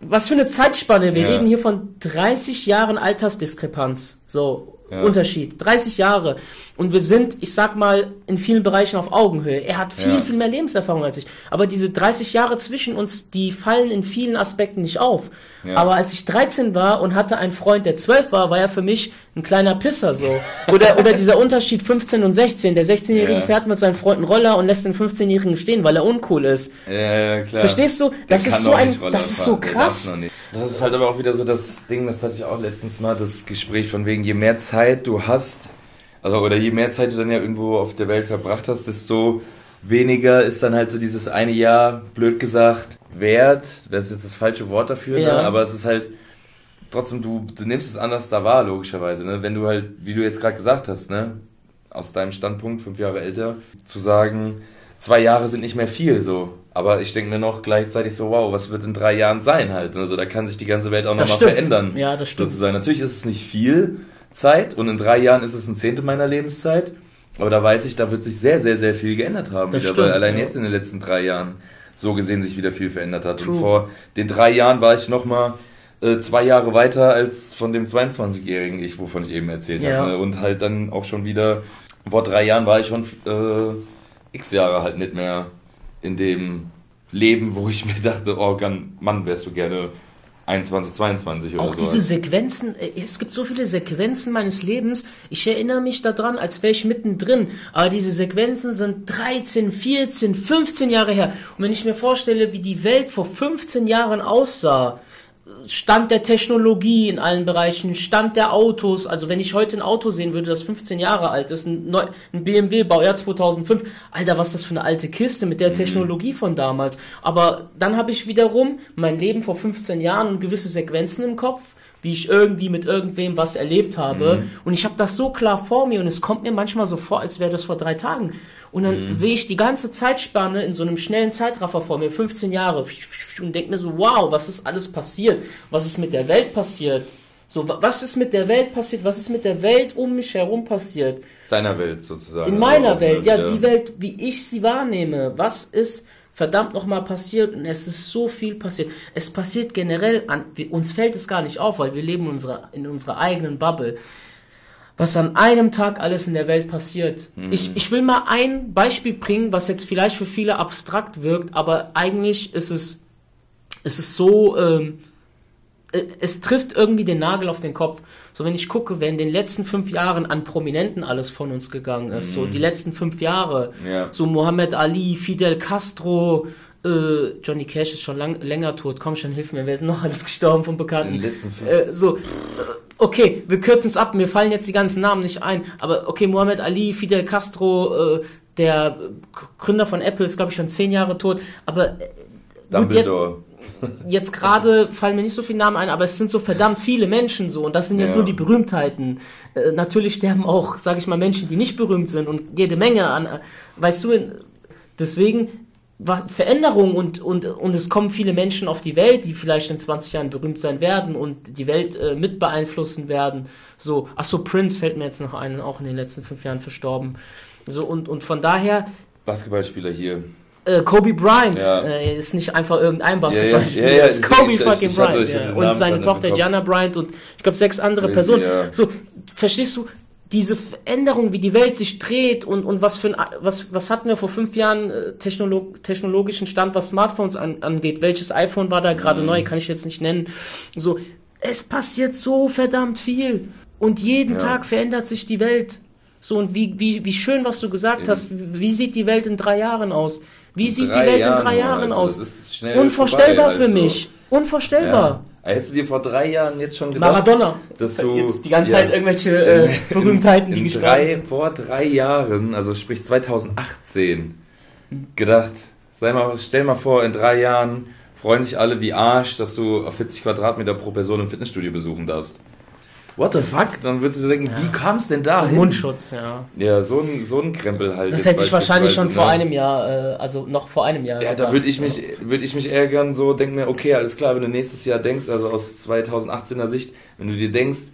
was für eine Zeitspanne. Wir ja. reden hier von 30 Jahren Altersdiskrepanz. So, ja. Unterschied. 30 Jahre. Und wir sind, ich sag mal, in vielen Bereichen auf Augenhöhe. Er hat viel, ja. viel mehr Lebenserfahrung als ich. Aber diese 30 Jahre zwischen uns, die fallen in vielen Aspekten nicht auf. Ja. Aber als ich 13 war und hatte einen Freund, der 12 war, war er für mich ein kleiner Pisser so. Oder, oder dieser Unterschied 15 und 16. Der 16-Jährige fährt mit seinen Freunden Roller und lässt den 15-Jährigen stehen, weil er uncool ist. Ja, klar. Verstehst du? Das ist so ein, das ist so krass. Das ist halt aber auch wieder so das Ding, das hatte ich auch letztens mal, das Gespräch von wegen, je mehr Zeit du hast, also oder je mehr Zeit du dann ja irgendwo auf der Welt verbracht hast, desto weniger ist dann halt so dieses eine Jahr, blöd gesagt, wert. Das ist jetzt das falsche Wort dafür, ne? ja. ne? aber es ist halt trotzdem, du, du nimmst es anders da wahr, logischerweise. Ne? Wenn du halt, wie du jetzt gerade gesagt hast, ne? aus deinem Standpunkt, fünf Jahre älter, zu sagen, zwei Jahre sind nicht mehr viel, so. Aber ich denke mir noch gleichzeitig so, wow, was wird in drei Jahren sein halt? Also da kann sich die ganze Welt auch nochmal verändern. Ja, das stimmt. Sozusagen. Natürlich ist es nicht viel Zeit und in drei Jahren ist es ein Zehntel meiner Lebenszeit. Aber da weiß ich, da wird sich sehr, sehr, sehr viel geändert haben. Das wieder, stimmt, weil allein ja. jetzt in den letzten drei Jahren so gesehen sich wieder viel verändert hat. True. Und vor den drei Jahren war ich nochmal äh, zwei Jahre weiter als von dem 22-jährigen Ich, wovon ich eben erzählt ja. habe. Und halt dann auch schon wieder, vor drei Jahren war ich schon äh, x Jahre halt nicht mehr in dem Leben, wo ich mir [LAUGHS] dachte, oh Mann, wärst du gerne 21, 22 oder Auch so. diese Sequenzen, äh, es gibt so viele Sequenzen meines Lebens. Ich erinnere mich daran, als wäre ich mittendrin. Aber diese Sequenzen sind 13, 14, 15 Jahre her. Und wenn ich mir vorstelle, wie die Welt vor 15 Jahren aussah, Stand der Technologie in allen Bereichen, Stand der Autos. Also wenn ich heute ein Auto sehen würde, das 15 Jahre alt ist, ein, Neu ein BMW Baujahr 2005, Alter, was das für eine alte Kiste mit der mhm. Technologie von damals. Aber dann habe ich wiederum mein Leben vor 15 Jahren und gewisse Sequenzen im Kopf, wie ich irgendwie mit irgendwem was erlebt habe. Mhm. Und ich habe das so klar vor mir und es kommt mir manchmal so vor, als wäre das vor drei Tagen. Und dann mhm. sehe ich die ganze Zeitspanne in so einem schnellen Zeitraffer vor mir, 15 Jahre, und denke mir so, wow, was ist alles passiert? Was ist mit der Welt passiert? So, was ist mit der Welt passiert? Was ist mit der Welt um mich herum passiert? Deiner Welt sozusagen. In meiner Welt, ja, die Welt, wie ich sie wahrnehme. Was ist verdammt nochmal passiert? Und es ist so viel passiert. Es passiert generell an, uns fällt es gar nicht auf, weil wir leben in unserer, in unserer eigenen Bubble was an einem Tag alles in der Welt passiert. Mhm. Ich, ich will mal ein Beispiel bringen, was jetzt vielleicht für viele abstrakt wirkt, aber eigentlich ist es, ist es so, ähm, äh, es trifft irgendwie den Nagel auf den Kopf. So, wenn ich gucke, wer in den letzten fünf Jahren an Prominenten alles von uns gegangen ist, mhm. so die letzten fünf Jahre, ja. so Muhammad Ali, Fidel Castro, äh, Johnny Cash ist schon lang, länger tot, komm schon, hilf mir, wer ist noch alles gestorben von Bekannten? Äh, so, äh, okay, wir kürzen es ab, mir fallen jetzt die ganzen Namen nicht ein, aber okay, Muhammad Ali, Fidel Castro, äh, der Gründer von Apple ist, glaube ich, schon zehn Jahre tot, aber äh, Dumbledore. Jetzt, [LAUGHS] jetzt gerade fallen mir nicht so viele Namen ein, aber es sind so verdammt viele Menschen so und das sind jetzt ja. nur die Berühmtheiten. Äh, natürlich sterben auch, sage ich mal, Menschen, die nicht berühmt sind und jede Menge an, äh, weißt du, deswegen was, Veränderung und, und, und es kommen viele Menschen auf die Welt, die vielleicht in 20 Jahren berühmt sein werden und die Welt äh, mit beeinflussen werden. So, ach so, Prince fällt mir jetzt noch ein, auch in den letzten fünf Jahren verstorben. So, und, und von daher. Basketballspieler hier. Äh, Kobe Bryant ja. äh, ist nicht einfach irgendein Basketballspieler, ja, ja, ja, ist Kobe ich, fucking ich, Bryant. ja. Und seine Tochter Gianna Bryant und ich glaube sechs andere Crazy, Personen. So, verstehst du, diese Veränderung, wie die Welt sich dreht und, und was für ein, was, was hatten wir vor fünf Jahren äh, technolog, technologischen Stand, was Smartphones an, angeht? Welches iPhone war da gerade mhm. neu? Kann ich jetzt nicht nennen. So, es passiert so verdammt viel. Und jeden ja. Tag verändert sich die Welt. So, und wie, wie, wie schön, was du gesagt Eben. hast. Wie sieht die Welt in drei Jahren aus? Wie in sieht die Welt Jahren, in drei Jahren also, aus? Unvorstellbar vorbei, für also. mich. Unvorstellbar. Ja. Hättest du dir vor drei Jahren jetzt schon gedacht, Maradona, dass du jetzt die ganze ja, Zeit irgendwelche äh, Berühmtheiten, die gestorben sind. Vor drei Jahren, also sprich 2018, gedacht, sei mal, stell mal vor, in drei Jahren freuen sich alle wie Arsch, dass du auf 40 Quadratmeter pro Person im Fitnessstudio besuchen darfst what the fuck? Dann würdest du denken, ja. wie kam es denn da? Mundschutz, ja. Ja, so ein, so ein Krempel halt. Das hätte ich wahrscheinlich schon ne? vor einem Jahr, äh, also noch vor einem Jahr. Ja, da würde ich, mich, würd ich mich ärgern, so denk mir, okay, alles klar, wenn du nächstes Jahr denkst, also aus 2018er Sicht, wenn du dir denkst,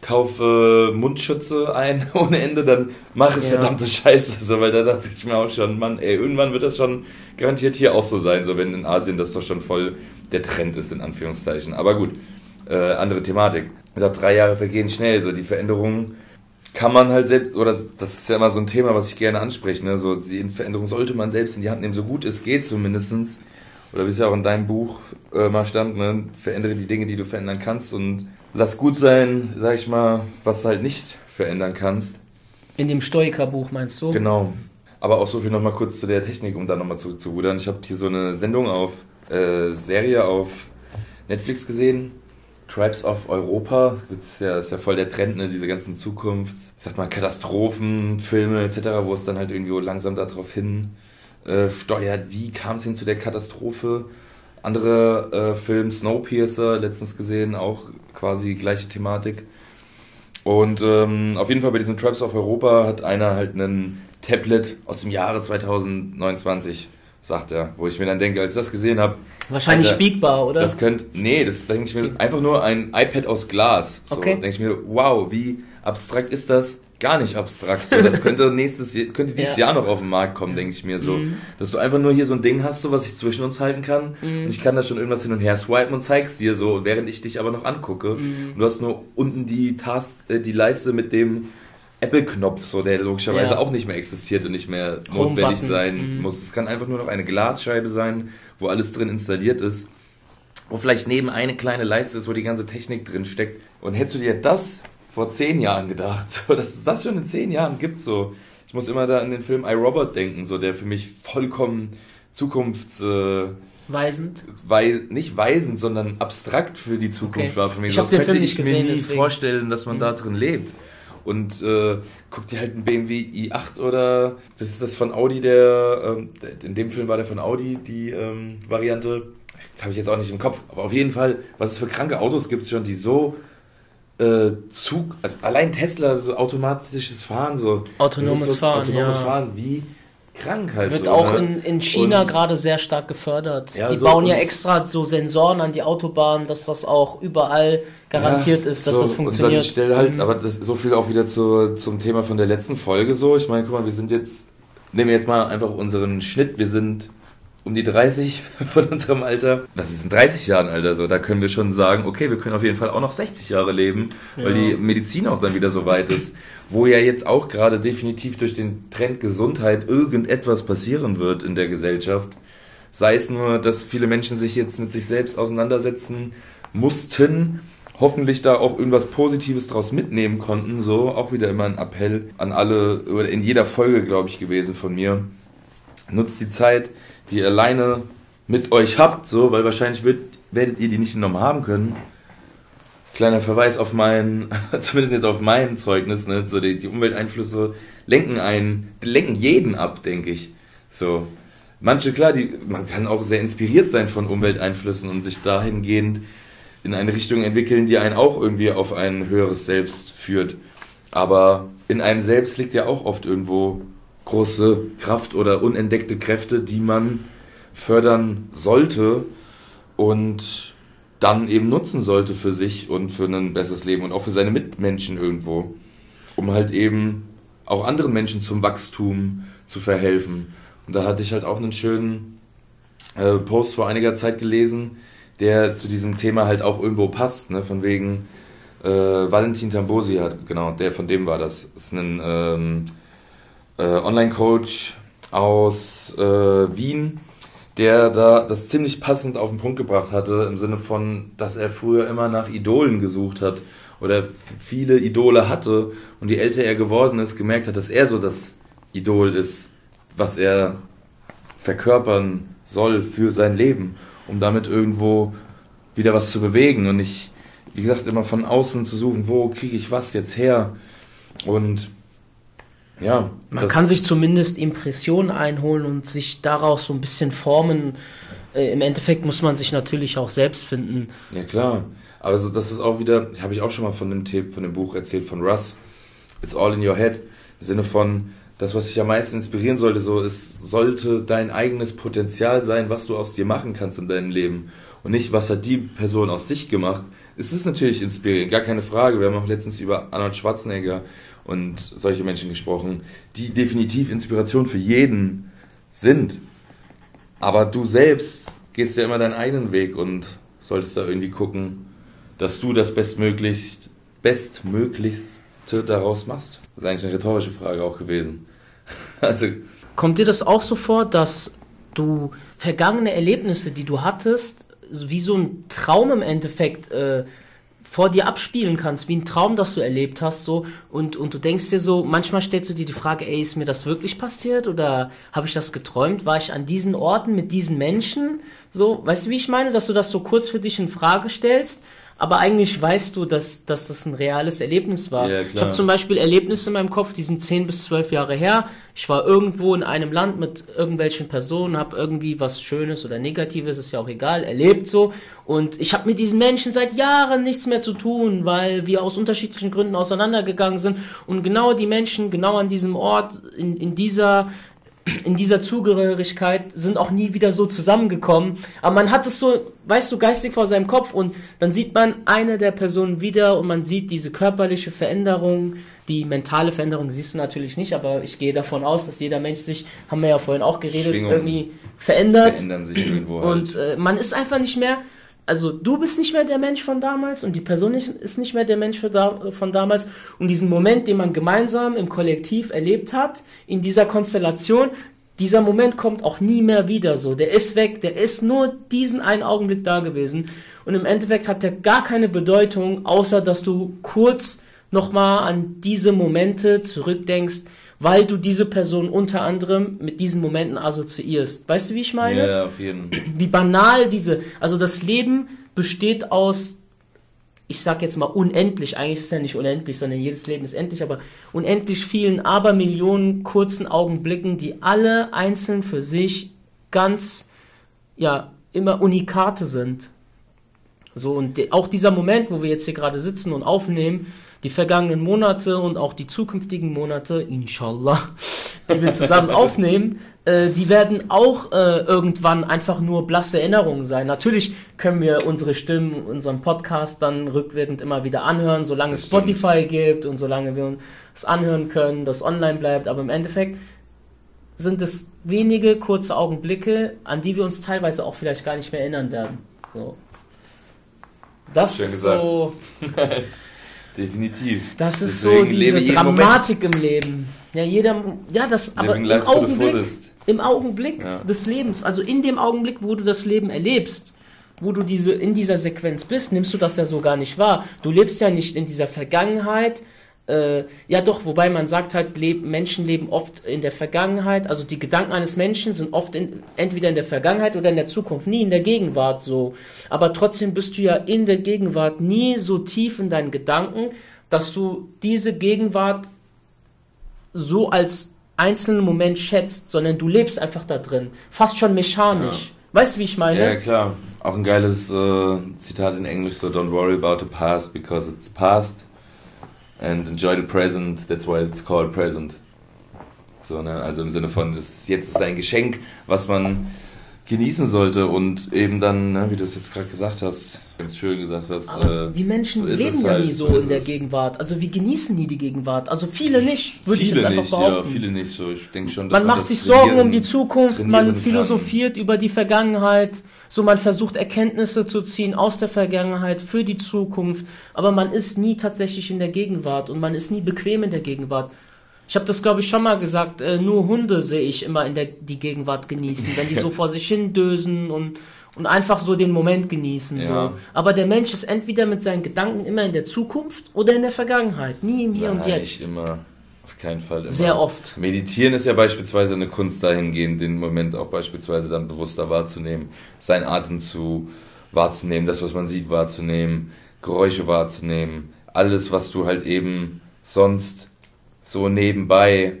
kaufe Mundschütze ein [LAUGHS] ohne Ende, dann mach es ja. verdammte Scheiße. So, weil da dachte ich mir auch schon, Mann, ey, irgendwann wird das schon garantiert hier auch so sein, so wenn in Asien das doch schon voll der Trend ist, in Anführungszeichen. Aber gut, äh, andere Thematik gesagt, drei Jahre vergehen schnell. So die Veränderungen kann man halt selbst, oder das ist ja immer so ein Thema, was ich gerne anspreche, ne? So die Veränderung sollte man selbst in die Hand nehmen, so gut es geht zumindestens. Oder wie es ja auch in deinem Buch äh, mal stand, ne? Verändere die Dinge, die du verändern kannst und lass gut sein, sag ich mal, was du halt nicht verändern kannst. In dem Stoiker-Buch meinst du? Genau. Aber auch so viel nochmal kurz zu der Technik, um da nochmal zurückzurudern. Ich habe hier so eine Sendung auf, äh, Serie auf Netflix gesehen Tribes of Europa, das ist ja, ist ja voll der Trend, ne, diese ganzen Zukunfts, sagt man, Katastrophenfilme etc., wo es dann halt irgendwie langsam darauf hin äh, steuert, wie kam es hin zu der Katastrophe. Andere äh, Film, Snowpiercer, letztens gesehen, auch quasi gleiche Thematik. Und ähm, auf jeden Fall bei diesem Tribes of Europa hat einer halt einen Tablet aus dem Jahre 2029 sagt er. Wo ich mir dann denke, als ich das gesehen habe. Wahrscheinlich Alter, biegbar, oder? Das könnte. Nee, das denke ich mir einfach nur ein iPad aus Glas. So, okay. denke ich mir, wow, wie abstrakt ist das? Gar nicht abstrakt. So, das könnte [LAUGHS] nächstes könnte dieses ja. Jahr noch auf den Markt kommen, denke ich mir so. Mhm. Dass du einfach nur hier so ein Ding hast, so was ich zwischen uns halten kann. Mhm. Und ich kann da schon irgendwas hin und her swipen und zeig's dir so, während ich dich aber noch angucke. Mhm. Und du hast nur unten die Task, äh, die Leiste mit dem Apple-Knopf, so der logischerweise ja. auch nicht mehr existiert und nicht mehr notwendig sein mhm. muss. Es kann einfach nur noch eine Glasscheibe sein, wo alles drin installiert ist, wo vielleicht neben eine kleine Leiste ist, wo die ganze Technik drin steckt. Und hättest du dir das vor zehn Jahren gedacht, [LAUGHS] so, dass es das schon in zehn Jahren gibt, so. Ich muss immer da an den Film iRobot denken, so, der für mich vollkommen zukunfts... Äh, Weisend? Weil, nicht weisend, sondern abstrakt für die Zukunft okay. war für mich. Ich habe den Film nicht gesehen, mir nie deswegen. vorstellen, dass man mhm. da drin lebt und äh, guck dir halt einen BMW i8 oder das ist das von Audi, der, ähm, in dem Film war der von Audi, die ähm, Variante. Habe ich jetzt auch nicht im Kopf, aber auf jeden Fall, was es für kranke Autos gibt schon, die so äh, Zug, also allein Tesla, so automatisches Fahren, so autonomes so, Fahren, autonomes ja. Fahren, wie krank halt Wird so, auch ne? in, in China gerade sehr stark gefördert. Ja, die so, bauen ja extra so Sensoren an die Autobahnen, dass das auch überall garantiert ja, ist, dass so, das funktioniert. Und dann stell halt, mhm. aber das so viel auch wieder zu, zum Thema von der letzten Folge so. Ich meine, guck mal, wir sind jetzt, nehmen wir jetzt mal einfach unseren Schnitt, wir sind um die 30 von unserem Alter. Das ist in 30 Jahren Alter so. Da können wir schon sagen, okay, wir können auf jeden Fall auch noch 60 Jahre leben, ja. weil die Medizin auch dann wieder so weit ist. Wo ja jetzt auch gerade definitiv durch den Trend Gesundheit irgendetwas passieren wird in der Gesellschaft. Sei es nur, dass viele Menschen sich jetzt mit sich selbst auseinandersetzen mussten, hoffentlich da auch irgendwas Positives draus mitnehmen konnten. So, auch wieder immer ein Appell an alle, oder in jeder Folge, glaube ich, gewesen von mir. Nutzt die Zeit, die ihr alleine mit euch habt, so, weil wahrscheinlich wird, werdet ihr die nicht genommen haben können. Kleiner Verweis auf mein, [LAUGHS] zumindest jetzt auf mein Zeugnis, ne, so die, die Umwelteinflüsse lenken einen, lenken jeden ab, denke ich. So. Manche, klar, die, man kann auch sehr inspiriert sein von Umwelteinflüssen und sich dahingehend in eine Richtung entwickeln, die einen auch irgendwie auf ein höheres Selbst führt. Aber in einem selbst liegt ja auch oft irgendwo große Kraft oder unentdeckte Kräfte, die man fördern sollte und dann eben nutzen sollte für sich und für ein besseres Leben und auch für seine Mitmenschen irgendwo, um halt eben auch anderen Menschen zum Wachstum zu verhelfen. Und da hatte ich halt auch einen schönen äh, Post vor einiger Zeit gelesen, der zu diesem Thema halt auch irgendwo passt, ne? von wegen, Äh, Valentin Tambosi hat, genau, der von dem war das. Ist ein ähm, äh, Online-Coach aus äh, Wien, der da das ziemlich passend auf den Punkt gebracht hatte, im Sinne von, dass er früher immer nach Idolen gesucht hat oder viele Idole hatte und je älter er geworden ist, gemerkt hat, dass er so das Idol ist, was er verkörpern soll für sein Leben, um damit irgendwo wieder was zu bewegen und nicht wie gesagt, immer von außen zu suchen, wo kriege ich was jetzt her? Und ja. Man kann sich zumindest Impressionen einholen und sich daraus so ein bisschen formen. Äh, Im Endeffekt muss man sich natürlich auch selbst finden. Ja, klar. Aber so, das ist auch wieder, habe ich auch schon mal von dem Tipp, von dem Buch erzählt, von Russ. It's all in your head. Im Sinne von, das, was dich am meisten inspirieren sollte, so, es sollte dein eigenes Potenzial sein, was du aus dir machen kannst in deinem Leben. Und nicht, was hat die Person aus sich gemacht, es ist natürlich inspirierend, gar keine Frage. Wir haben auch letztens über Arnold Schwarzenegger und solche Menschen gesprochen, die definitiv Inspiration für jeden sind. Aber du selbst gehst ja immer deinen eigenen Weg und solltest da irgendwie gucken, dass du das bestmöglichst, bestmöglichste daraus machst. Das ist eigentlich eine rhetorische Frage auch gewesen. [LAUGHS] Also Kommt dir das auch so vor, dass du vergangene Erlebnisse, die du hattest, wie so ein Traum im Endeffekt äh, vor dir abspielen kannst, wie ein Traum, das du erlebt hast, so und und du denkst dir so, manchmal stellst du dir die Frage, ey, ist mir das wirklich passiert oder habe ich das geträumt? War ich an diesen Orten mit diesen Menschen? So, weißt du, wie ich meine, dass du das so kurz für dich in Frage stellst aber eigentlich weißt du, dass, dass das ein reales Erlebnis war. Ja, ich habe zum Beispiel Erlebnisse in meinem Kopf, die sind zehn bis zwölf Jahre her. Ich war irgendwo in einem Land mit irgendwelchen Personen, habe irgendwie was Schönes oder Negatives, ist ja auch egal, erlebt so. Und ich habe mit diesen Menschen seit Jahren nichts mehr zu tun, weil wir aus unterschiedlichen Gründen auseinandergegangen sind. Und genau die Menschen, genau an diesem Ort, in, in dieser in dieser Zugehörigkeit sind auch nie wieder so zusammengekommen. Aber man hat es so, weißt du, geistig vor seinem Kopf und dann sieht man eine der Personen wieder und man sieht diese körperliche Veränderung, die mentale Veränderung siehst du natürlich nicht, aber ich gehe davon aus, dass jeder Mensch sich, haben wir ja vorhin auch geredet, irgendwie verändert. Verändern sich irgendwo halt. Und äh, man ist einfach nicht mehr, also du bist nicht mehr der Mensch von damals und die Person ist nicht mehr der Mensch von damals und diesen Moment, den man gemeinsam im Kollektiv erlebt hat, in dieser Konstellation, dieser Moment kommt auch nie mehr wieder so. Der ist weg, der ist nur diesen einen Augenblick da gewesen und im Endeffekt hat der gar keine Bedeutung, außer dass du kurz nochmal an diese Momente zurückdenkst, weil du diese Person unter anderem mit diesen Momenten assoziierst. Weißt du, wie ich meine? Ja, auf jeden Fall. Wie banal diese, also das Leben besteht aus, ich sag jetzt mal unendlich, eigentlich ist es ja nicht unendlich, sondern jedes Leben ist endlich, aber unendlich vielen Abermillionen kurzen Augenblicken, die alle einzeln für sich ganz, ja, immer Unikate sind. So, und auch dieser Moment, wo wir jetzt hier gerade sitzen und aufnehmen, die vergangenen Monate und auch die zukünftigen Monate, inshallah, die wir zusammen [LAUGHS] aufnehmen, äh, die werden auch äh, irgendwann einfach nur blasse Erinnerungen sein. Natürlich können wir unsere Stimmen, unseren Podcast dann rückwirkend immer wieder anhören, solange es Spotify gibt und solange wir uns anhören können, das online bleibt, aber im Endeffekt sind es wenige kurze Augenblicke, an die wir uns teilweise auch vielleicht gar nicht mehr erinnern werden. So. Das Schön ist gesagt. so [LAUGHS] Definitiv. Das ist Deswegen so diese Dramatik im Leben. Ja, jeder, ja, das, aber im Augenblick, im Augenblick ja. des Lebens, also in dem Augenblick, wo du das Leben erlebst, wo du diese, in dieser Sequenz bist, nimmst du das ja so gar nicht wahr. Du lebst ja nicht in dieser Vergangenheit, äh, ja doch, wobei man sagt halt, leb, Menschen leben oft in der Vergangenheit, also die Gedanken eines Menschen sind oft in, entweder in der Vergangenheit oder in der Zukunft, nie in der Gegenwart so. Aber trotzdem bist du ja in der Gegenwart nie so tief in deinen Gedanken, dass du diese Gegenwart so als einzelnen Moment schätzt, sondern du lebst einfach da drin. Fast schon mechanisch. Ja. Weißt du, wie ich meine? Ja, klar. Auch ein geiles äh, Zitat in Englisch, so don't worry about the past because it's past and enjoy the present, that's why it's called present. So, ne? Also im Sinne von, das, jetzt ist ein Geschenk, was man genießen sollte und eben dann, ne, wie du es jetzt gerade gesagt hast, ganz schön gesagt hast. Aber äh, die Menschen so leben ja halt, nie so, so in der Gegenwart. Also wir genießen nie die Gegenwart. Also viele nicht, würde ich jetzt einfach nicht, behaupten. Ja, viele nicht so. Ich denke schon, dass man, man macht sich Sorgen um die Zukunft, man philosophiert kann. über die Vergangenheit, so man versucht Erkenntnisse zu ziehen aus der Vergangenheit für die Zukunft, aber man ist nie tatsächlich in der Gegenwart und man ist nie bequem in der Gegenwart. Ich habe das, glaube ich, schon mal gesagt. Äh, nur Hunde sehe ich immer in der die Gegenwart genießen, wenn die so [LAUGHS] vor sich hin dösen und und einfach so den Moment genießen. Ja. So. Aber der Mensch ist entweder mit seinen Gedanken immer in der Zukunft oder in der Vergangenheit, nie im Hier Nein, und Jetzt. Nicht immer. Auf keinen Fall. Immer. Sehr oft. Meditieren ist ja beispielsweise eine Kunst dahingehend, den Moment auch beispielsweise dann bewusster wahrzunehmen, seinen Atem zu wahrzunehmen, das, was man sieht, wahrzunehmen, Geräusche wahrzunehmen, alles, was du halt eben sonst so nebenbei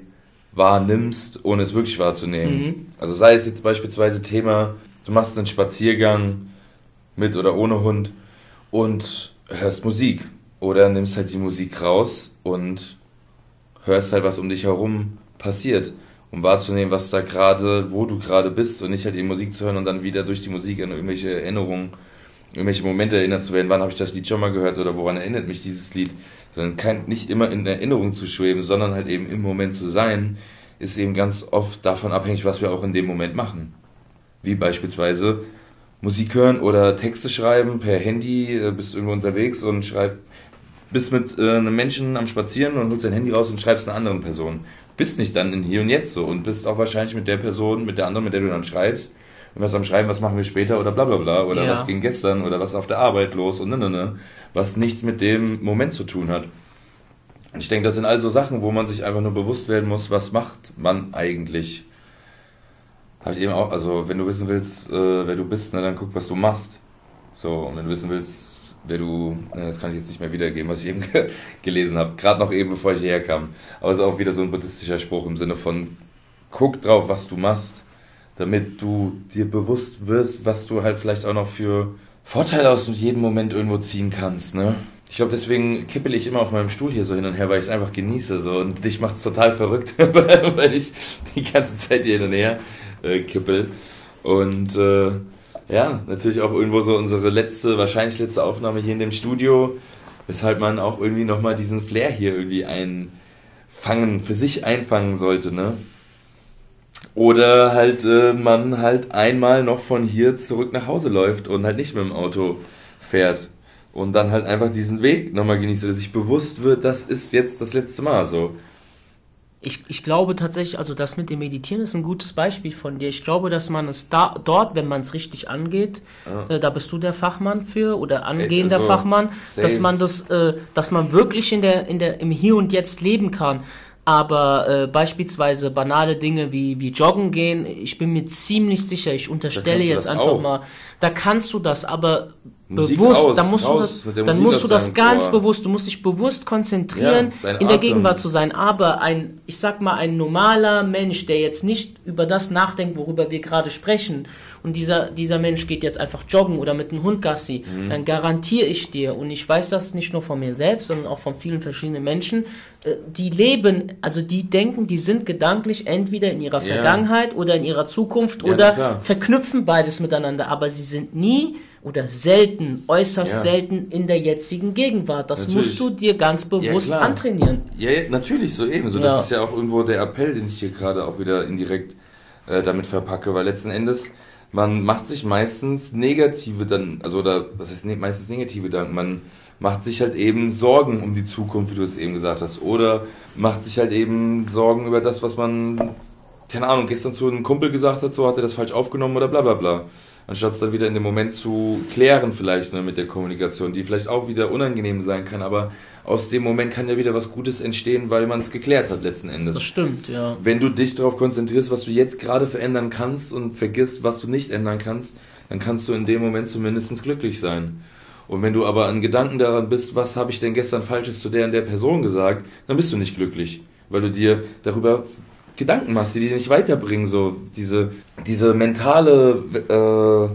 wahrnimmst, ohne es wirklich wahrzunehmen. Mhm. Also sei es jetzt beispielsweise Thema, du machst einen Spaziergang mit oder ohne Hund und hörst Musik oder nimmst halt die Musik raus und hörst halt, was um dich herum passiert, um wahrzunehmen, was da gerade, wo du gerade bist und nicht halt eben Musik zu hören und dann wieder durch die Musik an irgendwelche Erinnerungen, irgendwelche Momente erinnert zu werden, wann habe ich das Lied schon mal gehört oder woran erinnert mich dieses Lied sondern kein, nicht immer in Erinnerung zu schweben, sondern halt eben im Moment zu sein, ist eben ganz oft davon abhängig, was wir auch in dem Moment machen. Wie beispielsweise Musik hören oder Texte schreiben per Handy, äh, bist irgendwo unterwegs und schreib, bist mit äh, einem Menschen am Spazieren und holst dein Handy raus und schreibst einer anderen Person. Bist nicht dann in Hier und Jetzt so und bist auch wahrscheinlich mit der Person, mit der anderen, mit der du dann schreibst, was am Schreiben, was machen wir später oder bla bla bla oder ja. was ging gestern oder was auf der Arbeit los und ne, ne, ne, was nichts mit dem Moment zu tun hat. Und ich denke, das sind also Sachen, wo man sich einfach nur bewusst werden muss, was macht man eigentlich. Habe ich eben auch, also wenn du wissen willst, äh, wer du bist, ne, dann guck, was du machst. So, und wenn du wissen willst, wer du, ne, das kann ich jetzt nicht mehr wiedergeben, was ich eben [LAUGHS] gelesen habe, gerade noch eben, bevor ich hierher kam. Aber es ist auch wieder so ein buddhistischer Spruch im Sinne von, guck drauf, was du machst damit du dir bewusst wirst, was du halt vielleicht auch noch für Vorteile aus jedem Moment irgendwo ziehen kannst, ne? Ich glaube, deswegen kippel ich immer auf meinem Stuhl hier so hin und her, weil ich es einfach genieße. So. Und dich macht es total verrückt, [LAUGHS] weil ich die ganze Zeit hier hin und her äh, kippel. Und äh, ja, natürlich auch irgendwo so unsere letzte, wahrscheinlich letzte Aufnahme hier in dem Studio, weshalb man auch irgendwie nochmal diesen Flair hier irgendwie einfangen, für sich einfangen sollte, ne? Oder halt äh, man halt einmal noch von hier zurück nach Hause läuft und halt nicht mit dem Auto fährt. Und dann halt einfach diesen Weg nochmal genießt oder sich bewusst wird, das ist jetzt das letzte Mal so. Ich, ich glaube tatsächlich, also das mit dem Meditieren ist ein gutes Beispiel von dir. Ich glaube, dass man es da dort, wenn man es richtig angeht, ah. äh, da bist du der Fachmann für oder angehender also, Fachmann, safe. dass man das, äh, dass man wirklich in der, in der, im Hier und Jetzt leben kann. Aber äh, beispielsweise banale Dinge wie, wie joggen gehen, ich bin mir ziemlich sicher, ich unterstelle jetzt einfach auch. mal, da kannst du das, aber Musik bewusst, aus, dann musst raus, du das, dann musst du das ganz Ohr. bewusst, du musst dich bewusst konzentrieren, ja, in der Gegenwart zu sein. Aber ein, ich sag mal, ein normaler Mensch, der jetzt nicht über das nachdenkt, worüber wir gerade sprechen, und dieser, dieser Mensch geht jetzt einfach joggen oder mit einem Hund Gassi, mhm. dann garantiere ich dir, und ich weiß das nicht nur von mir selbst, sondern auch von vielen verschiedenen Menschen, äh, die leben, also die denken, die sind gedanklich entweder in ihrer ja. Vergangenheit oder in ihrer Zukunft ja, oder verknüpfen beides miteinander, aber sie sind nie oder selten, äußerst ja. selten in der jetzigen Gegenwart. Das natürlich. musst du dir ganz bewusst ja, antrainieren. Ja, natürlich, so ebenso. Ja. Das ist ja auch irgendwo der Appell, den ich hier gerade auch wieder indirekt äh, damit verpacke, weil letzten Endes man macht sich meistens negative dann, also oder was heißt ne, meistens negative Gedanken, man macht sich halt eben Sorgen um die Zukunft, wie du es eben gesagt hast, oder macht sich halt eben Sorgen über das, was man, keine Ahnung, gestern zu einem Kumpel gesagt hat, so hat er das falsch aufgenommen oder bla bla bla anstatt es dann wieder in dem Moment zu klären vielleicht ne, mit der Kommunikation, die vielleicht auch wieder unangenehm sein kann, aber aus dem Moment kann ja wieder was Gutes entstehen, weil man es geklärt hat letzten Endes. Das stimmt, ja. Wenn du dich darauf konzentrierst, was du jetzt gerade verändern kannst und vergisst, was du nicht ändern kannst, dann kannst du in dem Moment zumindest glücklich sein. Und wenn du aber an Gedanken daran bist, was habe ich denn gestern Falsches zu der und der Person gesagt, dann bist du nicht glücklich, weil du dir darüber Gedanken machst, die dich nicht weiterbringen, so diese, diese mentale äh,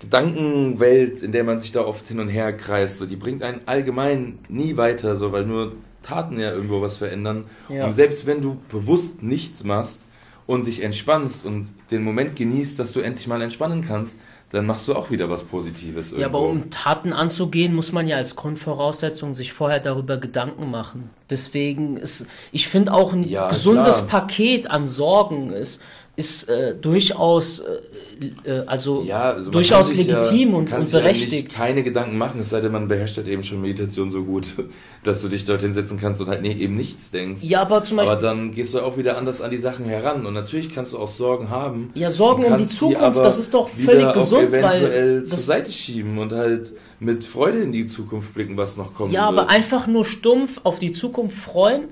Gedankenwelt, in der man sich da oft hin und her kreist, so, die bringt einen allgemein nie weiter, so, weil nur Taten ja irgendwo was verändern. Ja. Und selbst wenn du bewusst nichts machst und dich entspannst und den Moment genießt, dass du endlich mal entspannen kannst, dann machst du auch wieder was Positives. Irgendwo. Ja, aber um Taten anzugehen, muss man ja als Grundvoraussetzung sich vorher darüber Gedanken machen. Deswegen ist, ich finde auch ein ja, gesundes klar. Paket an Sorgen ist, ist äh, durchaus äh, äh also, ja, also durchaus legitim ja, und, und berechtigt. Ja keine Gedanken machen, es sei denn, man beherrscht halt eben schon Meditation so gut, [LAUGHS] dass du dich dorthin setzen kannst und halt nee, eben nichts denkst. Ja, aber zum Beispiel. Aber dann gehst du auch wieder anders an die Sachen heran und natürlich kannst du auch Sorgen haben. Ja, Sorgen um die Zukunft, die das ist doch völlig gesund, eventuell weil zur Seite schieben und halt mit Freude in die Zukunft blicken, was noch kommt. Ja, wird. aber einfach nur stumpf auf die Zukunft freuen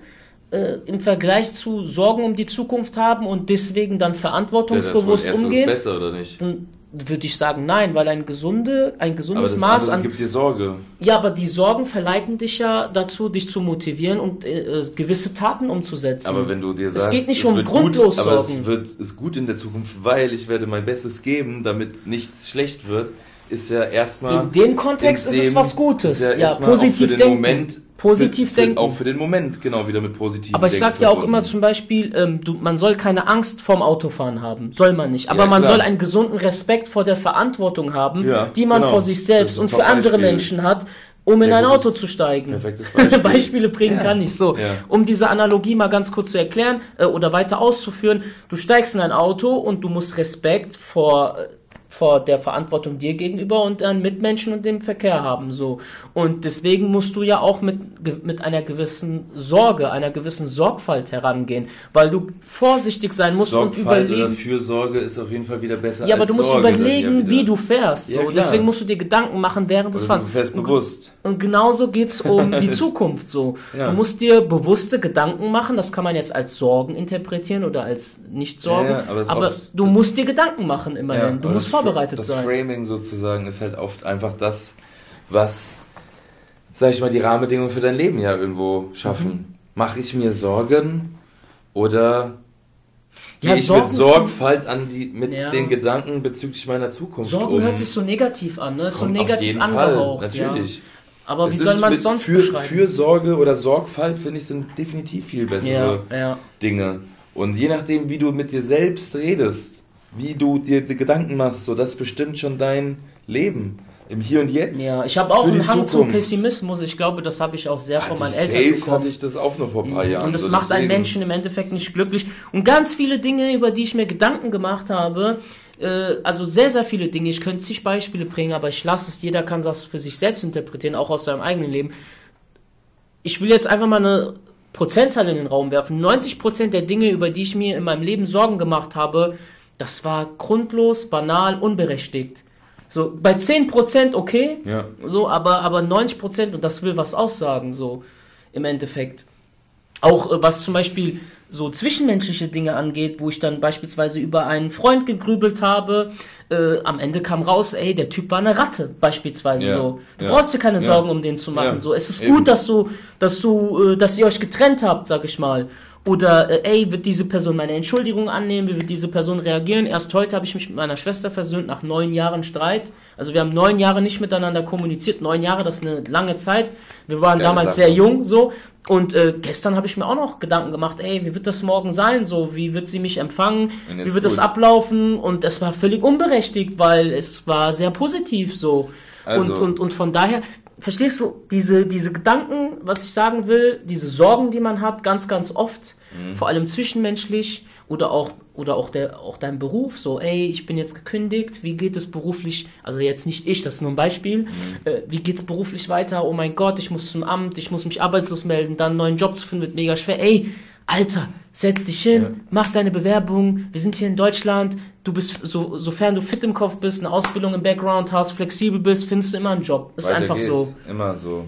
äh, im Vergleich zu Sorgen um die Zukunft haben und deswegen dann verantwortungsbewusst ja, das umgehen, besser oder nicht? Dann würde ich sagen, nein, weil ein gesunde, ein gesundes aber Maß an gibt dir Sorge. Ja, aber die Sorgen verleiten dich ja dazu, dich zu motivieren und äh, äh gewisse Taten umzusetzen. Aber wenn du dir sagst, es geht nicht es um grundlos gut, aber es wird ist gut in der Zukunft, weil ich werde mein Bestes geben, damit nichts schlecht wird, ist ja erstmal in dem Kontext in dem, ist es was Gutes. Ja, ja positiv denken. Moment positiv für, denken. Auch für den Moment, genau, wieder mit positiv Aber ich sag ja auch immer zum Beispiel, ähm, du, man soll keine Angst vorm Autofahren haben. Soll man nicht. Aber ja, man soll einen gesunden Respekt vor der Verantwortung haben, ja, die man genau. vor sich selbst und für andere. Menschen hat, um Sehr in ein Auto zu steigen. Beispiel. [LAUGHS] Beispiele bringen ja. kann ich so. Ja. Um diese Analogie mal ganz kurz zu erklären äh, oder weiter auszuführen, du steigst in ein Auto und du musst Respekt vor vor der Verantwortung dir gegenüber und deinen Mitmenschen und dem Verkehr haben so und deswegen musst du ja auch mit mit einer gewissen Sorge, einer gewissen Sorgfalt herangehen, weil du vorsichtig sein musst Sorgfalt und überlegen. Oder Fürsorge ist auf jeden Fall wieder besser. Ja, aber du musst Sorge überlegen, wie du fährst. So. Ja, deswegen musst du dir Gedanken machen während des Fahrens. Du fährst bewusst. Und genauso geht's um die [LAUGHS] Zukunft so. Ja. Du musst dir bewusste Gedanken machen. Das kann man jetzt als Sorgen interpretieren oder als nicht Sorgen. Ja, aber, aber du musst dir Gedanken machen immerhin. du musst vorbereitet das sein. Das Framing sozusagen ist halt oft einfach das, was, sag ich mal, die Rahmenbedingungen für dein Leben ja irgendwo schaffen. Mhm. Mache ich mir Sorgen oder ja, gehe ich Sorgen mit Sorgfalt an die, mit ja. den Gedanken bezüglich meiner Zukunft Sorgen um? hört sich so negativ an, ne? Ist so negativ angehaucht. Fall, natürlich. Ja. Aber es wie soll man es sonst für, beschreiben? Fürsorge oder Sorgfalt, finde ich, sind definitiv viel bessere Dinge. Und je nachdem, wie du mit dir selbst redest, wie du dir die Gedanken machst, so das bestimmt schon dein Leben im Hier und Jetzt. Ja, ich habe auch einen Hang zum Pessimismus. Ich glaube, das habe ich auch sehr von meinen Eltern safe bekommen. hatte ich das auch noch vor ein paar mhm. Jahren. Und das so macht einen Menschen im Endeffekt nicht glücklich. Und ganz viele Dinge, über die ich mir Gedanken gemacht habe, äh, also sehr, sehr viele Dinge. Ich könnte zig Beispiele bringen, aber ich lasse es. Jeder kann das für sich selbst interpretieren, auch aus seinem eigenen Leben. Ich will jetzt einfach mal eine Prozentzahl in den Raum werfen. 90% der Dinge, über die ich mir in meinem Leben Sorgen gemacht habe, das war grundlos, banal, unberechtigt. So, bei 10% okay, ja. so, aber, aber 90% und das will was aussagen, so, im Endeffekt. Auch äh, was zum Beispiel so zwischenmenschliche Dinge angeht, wo ich dann beispielsweise über einen Freund gegrübelt habe, äh, am Ende kam raus, ey, der Typ war eine Ratte, beispielsweise ja, so. Du ja, brauchst dir keine Sorgen, um den zu machen. So, es ist Eben. gut, dass du, dass du, äh, dass ihr euch getrennt habt, sag ich mal. Oder, äh, ey, wird diese Person meine Entschuldigung annehmen? Wie wird diese Person reagieren? Erst heute habe ich mich mit meiner Schwester versöhnt, nach neun Jahren Streit. Also wir haben neun Jahre nicht miteinander kommuniziert. Neun Jahre, das ist eine lange Zeit. Wir waren ja, damals sehr jung, so. Und äh, gestern habe ich mir auch noch Gedanken gemacht, ey, wie wird das morgen sein? So, wie wird sie mich empfangen? Wie wird gut. das ablaufen? Und es war völlig unberechtigt, weil es war sehr positiv so. Also. Und, und, und von daher, verstehst du, diese, diese Gedanken, was ich sagen will, diese Sorgen, die man hat, ganz, ganz oft, mhm. vor allem zwischenmenschlich oder auch, oder auch der, auch dein Beruf, so, ey, ich bin jetzt gekündigt, wie geht es beruflich, also jetzt nicht ich, das ist nur ein Beispiel, mhm. äh, wie geht's beruflich weiter, oh mein Gott, ich muss zum Amt, ich muss mich arbeitslos melden, dann einen neuen Job zu finden wird mega schwer, ey, Alter, setz dich hin, ja. mach deine Bewerbung, wir sind hier in Deutschland, du bist, so, sofern du fit im Kopf bist, eine Ausbildung im Background hast, flexibel bist, findest du immer einen Job. Ist weiter einfach geht's. so. Immer so.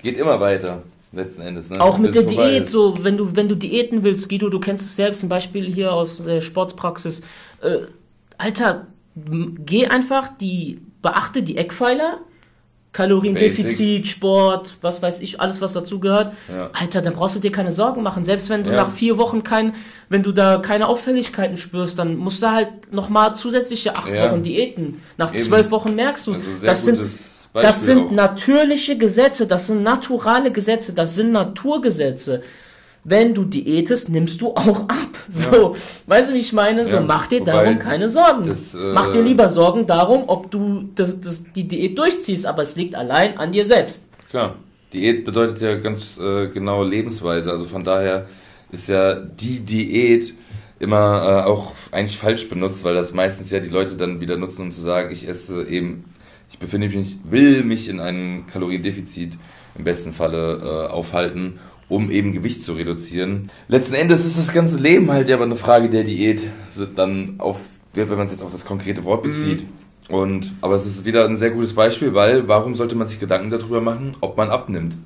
Geht immer weiter, letzten Endes. Ne? Auch mit der Diät, ist. so, wenn du, wenn du Diäten willst, Guido, du kennst es selbst, ein Beispiel hier aus der Sportspraxis. Äh, Alter, geh einfach die, beachte die Eckpfeiler, Kaloriendefizit, Sport, was weiß ich, alles was dazugehört. Ja. Alter, da brauchst du dir keine Sorgen machen. Selbst wenn du ja. nach vier Wochen kein, wenn du da keine Auffälligkeiten spürst, dann musst du halt nochmal zusätzliche acht ja. Wochen Diäten. Nach Eben. zwölf Wochen merkst du es. Also das sind, das sind natürliche Gesetze, das sind naturale Gesetze, das sind Naturgesetze. Wenn du diätest, nimmst du auch ab. So, ja. weißt du, wie ich meine? So, ja, mach dir darum keine Sorgen. Das, äh, mach dir lieber Sorgen darum, ob du das, das, die Diät durchziehst, aber es liegt allein an dir selbst. Klar. Diät bedeutet ja ganz äh, genau Lebensweise. Also von daher ist ja die Diät immer äh, auch eigentlich falsch benutzt, weil das meistens ja die Leute dann wieder nutzen, um zu sagen, ich esse eben, ich befinde mich, will mich in einem Kaloriendefizit im besten Falle äh, aufhalten um eben Gewicht zu reduzieren. Letzten Endes ist das ganze Leben halt ja aber eine Frage der Diät, dann auf, wenn man es jetzt auf das konkrete Wort bezieht. Mhm. Und, aber es ist wieder ein sehr gutes Beispiel, weil warum sollte man sich Gedanken darüber machen, ob man abnimmt?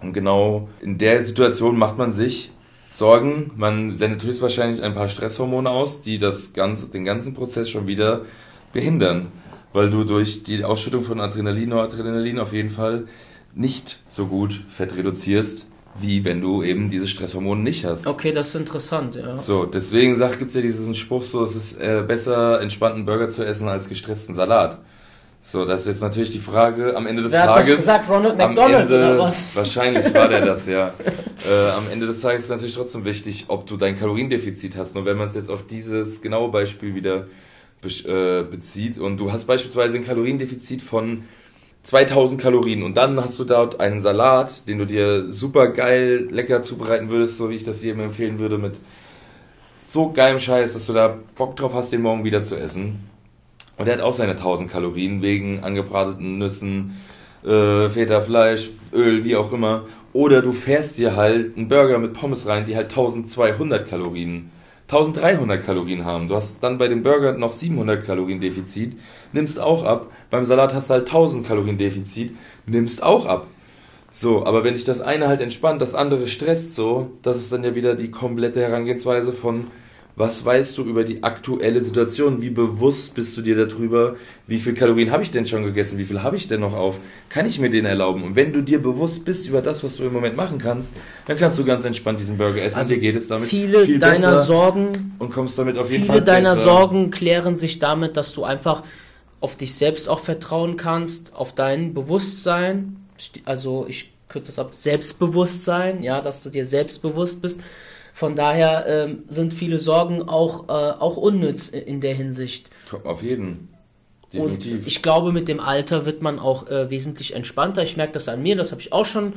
Und genau in der Situation macht man sich Sorgen, man sendet höchstwahrscheinlich ein paar Stresshormone aus, die das ganze, den ganzen Prozess schon wieder behindern, weil du durch die Ausschüttung von Adrenalin, Noradrenalin auf jeden Fall nicht so gut Fett reduzierst, wie wenn du eben diese Stresshormone nicht hast. Okay, das ist interessant, ja. So, deswegen sagt, gibt's ja diesen Spruch so, es ist äh, besser, entspannten Burger zu essen als gestressten Salat. So, das ist jetzt natürlich die Frage am Ende des Wer Tages. Hat das gesagt, Ronald McDonald Ende, oder was? [LAUGHS] Wahrscheinlich war der das ja. äh, am Ende des Tages ist natürlich trotzdem wichtig, ob du dein Kaloriendefizit hast. Nur wenn man es jetzt auf dieses genaue Beispiel wieder be äh, bezieht und du hast beispielsweise ein Kaloriendefizit von 2000 Kalorien und dann hast du dort einen Salat, den du dir super geil lecker zubereiten würdest, so wie ich das jedem empfehlen würde, mit so geilem Scheiß, dass du da Bock drauf hast, den morgen wieder zu essen. Und der hat auch seine 1000 Kalorien wegen angebrateten Nüssen, äh, Feta-Fleisch, Öl, wie auch immer. Oder du fährst dir halt einen Burger mit Pommes rein, die halt 1200 Kalorien 1300 Kalorien haben. Du hast dann bei dem Burger noch 700 Kalorien Defizit, nimmst auch ab. Beim Salat hast du halt 1000 Kalorien Defizit, nimmst auch ab. So, aber wenn dich das eine halt entspannt, das andere stresst so, das ist dann ja wieder die komplette Herangehensweise von was weißt du über die aktuelle Situation? Wie bewusst bist du dir darüber? Wie viel Kalorien habe ich denn schon gegessen? Wie viel habe ich denn noch auf? Kann ich mir den erlauben? Und wenn du dir bewusst bist über das, was du im Moment machen kannst, dann kannst du ganz entspannt diesen Burger essen. Also dir geht es damit viele viel deiner Sorgen und kommst damit auf jeden viele Fall. Viele deiner besser. Sorgen klären sich damit, dass du einfach auf dich selbst auch vertrauen kannst, auf dein Bewusstsein. Also ich kürze das ab, Selbstbewusstsein, ja, dass du dir selbstbewusst bist von daher ähm, sind viele Sorgen auch, äh, auch unnütz in der Hinsicht. Auf jeden. Definitiv. Und ich glaube, mit dem Alter wird man auch äh, wesentlich entspannter. Ich merke das an mir, das habe ich auch schon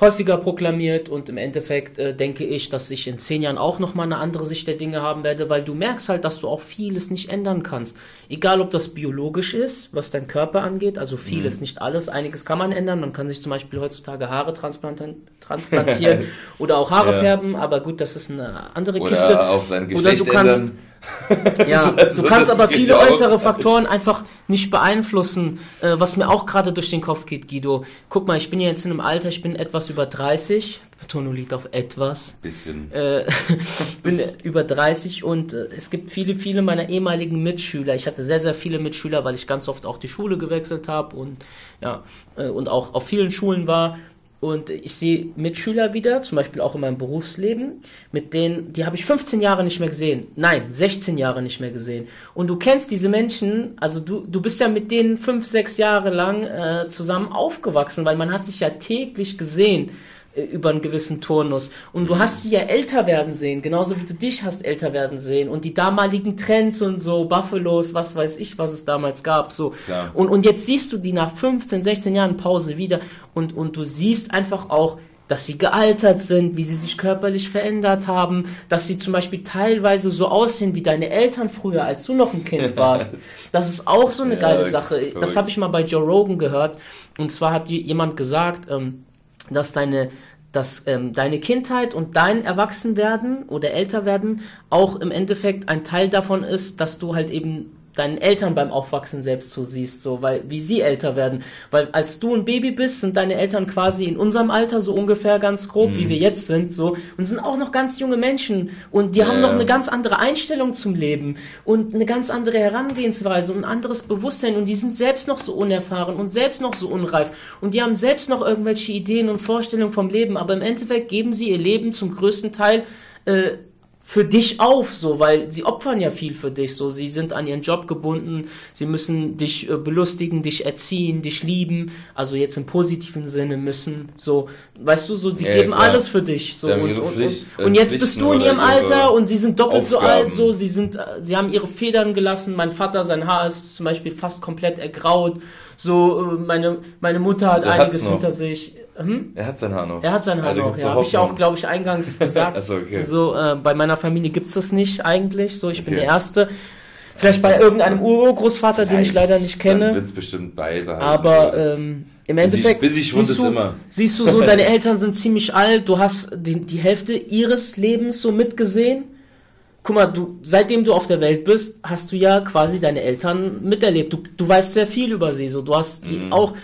häufiger proklamiert und im Endeffekt äh, denke ich, dass ich in zehn Jahren auch nochmal eine andere Sicht der Dinge haben werde, weil du merkst halt, dass du auch vieles nicht ändern kannst. Egal, ob das biologisch ist, was dein Körper angeht, also vieles, mhm. nicht alles. Einiges kann man ändern. Man kann sich zum Beispiel heutzutage Haare transplantieren [LAUGHS] oder auch Haare ja. färben, aber gut, das ist eine andere oder Kiste. Auch sein Geschlecht oder du kannst, ändern [LAUGHS] ja, also du kannst aber viele äußere Faktoren einfach nicht beeinflussen, äh, was mir auch gerade durch den Kopf geht, Guido. Guck mal, ich bin ja jetzt in einem Alter, ich bin etwas über 30. Betonung liegt auf etwas. Bisschen. Äh, ich [LAUGHS] bin über 30 und äh, es gibt viele, viele meiner ehemaligen Mitschüler. Ich hatte sehr, sehr viele Mitschüler, weil ich ganz oft auch die Schule gewechselt habe und ja, äh, und auch auf vielen Schulen war. Und ich sehe Mitschüler wieder, zum Beispiel auch in meinem Berufsleben, mit denen, die habe ich 15 Jahre nicht mehr gesehen. Nein, 16 Jahre nicht mehr gesehen. Und du kennst diese Menschen, also du, du bist ja mit denen 5, 6 Jahre lang äh, zusammen aufgewachsen, weil man hat sich ja täglich gesehen. Über einen gewissen Turnus. Und du hast sie ja älter werden sehen, genauso wie du dich hast älter werden sehen. Und die damaligen Trends und so, Buffalos, was weiß ich, was es damals gab, so. Ja. Und, und jetzt siehst du die nach 15, 16 Jahren Pause wieder und, und du siehst einfach auch, dass sie gealtert sind, wie sie sich körperlich verändert haben, dass sie zum Beispiel teilweise so aussehen wie deine Eltern früher, als du noch ein Kind [LAUGHS] warst. Das ist auch so eine ja, geile Sache. Das habe ich mal bei Joe Rogan gehört. Und zwar hat jemand gesagt, ähm, dass deine dass ähm, deine Kindheit und dein Erwachsenwerden oder Älterwerden auch im Endeffekt ein Teil davon ist, dass du halt eben deinen Eltern beim Aufwachsen selbst so siehst, so, weil, wie sie älter werden. Weil als du ein Baby bist, sind deine Eltern quasi in unserem Alter so ungefähr ganz grob, mhm. wie wir jetzt sind, so, und sind auch noch ganz junge Menschen und die ja. haben noch eine ganz andere Einstellung zum Leben und eine ganz andere Herangehensweise und ein anderes Bewusstsein und die sind selbst noch so unerfahren und selbst noch so unreif und die haben selbst noch irgendwelche Ideen und Vorstellungen vom Leben, aber im Endeffekt geben sie ihr Leben zum größten Teil, äh, für dich auf, so, weil sie opfern ja viel für dich, so, sie sind an ihren Job gebunden, sie müssen dich äh, belustigen, dich erziehen, dich lieben, also jetzt im positiven Sinne müssen, so, weißt du, so, sie ja, geben klar. alles für dich, so, und, Pflicht, und, und, jetzt bist du in ihrem Alter und sie sind doppelt Aufgaben. so alt, so, sie sind, äh, sie haben ihre Federn gelassen, mein Vater, sein Haar ist zum Beispiel fast komplett ergraut, so, äh, meine, meine Mutter hat also einiges hinter sich, hm? Er hat sein Haar noch. Er hat sein Haar also noch, ja. Habe ich ja auch, glaube ich, eingangs [LAUGHS] gesagt. Achso, okay. So, äh, bei meiner Familie gibt's das nicht eigentlich. So, ich okay. bin der Erste. Vielleicht bei irgendeinem Urgroßvater, den ich leider nicht kenne. Dann wird's bestimmt beibehalten. Aber ähm, im Endeffekt bis ich, bis ich siehst, du, immer. siehst du so, [LAUGHS] deine Eltern sind ziemlich alt, du hast die, die Hälfte ihres Lebens so mitgesehen. Guck mal, du, seitdem du auf der Welt bist, hast du ja quasi deine Eltern miterlebt. Du, du weißt sehr viel über sie. So, du hast mhm. auch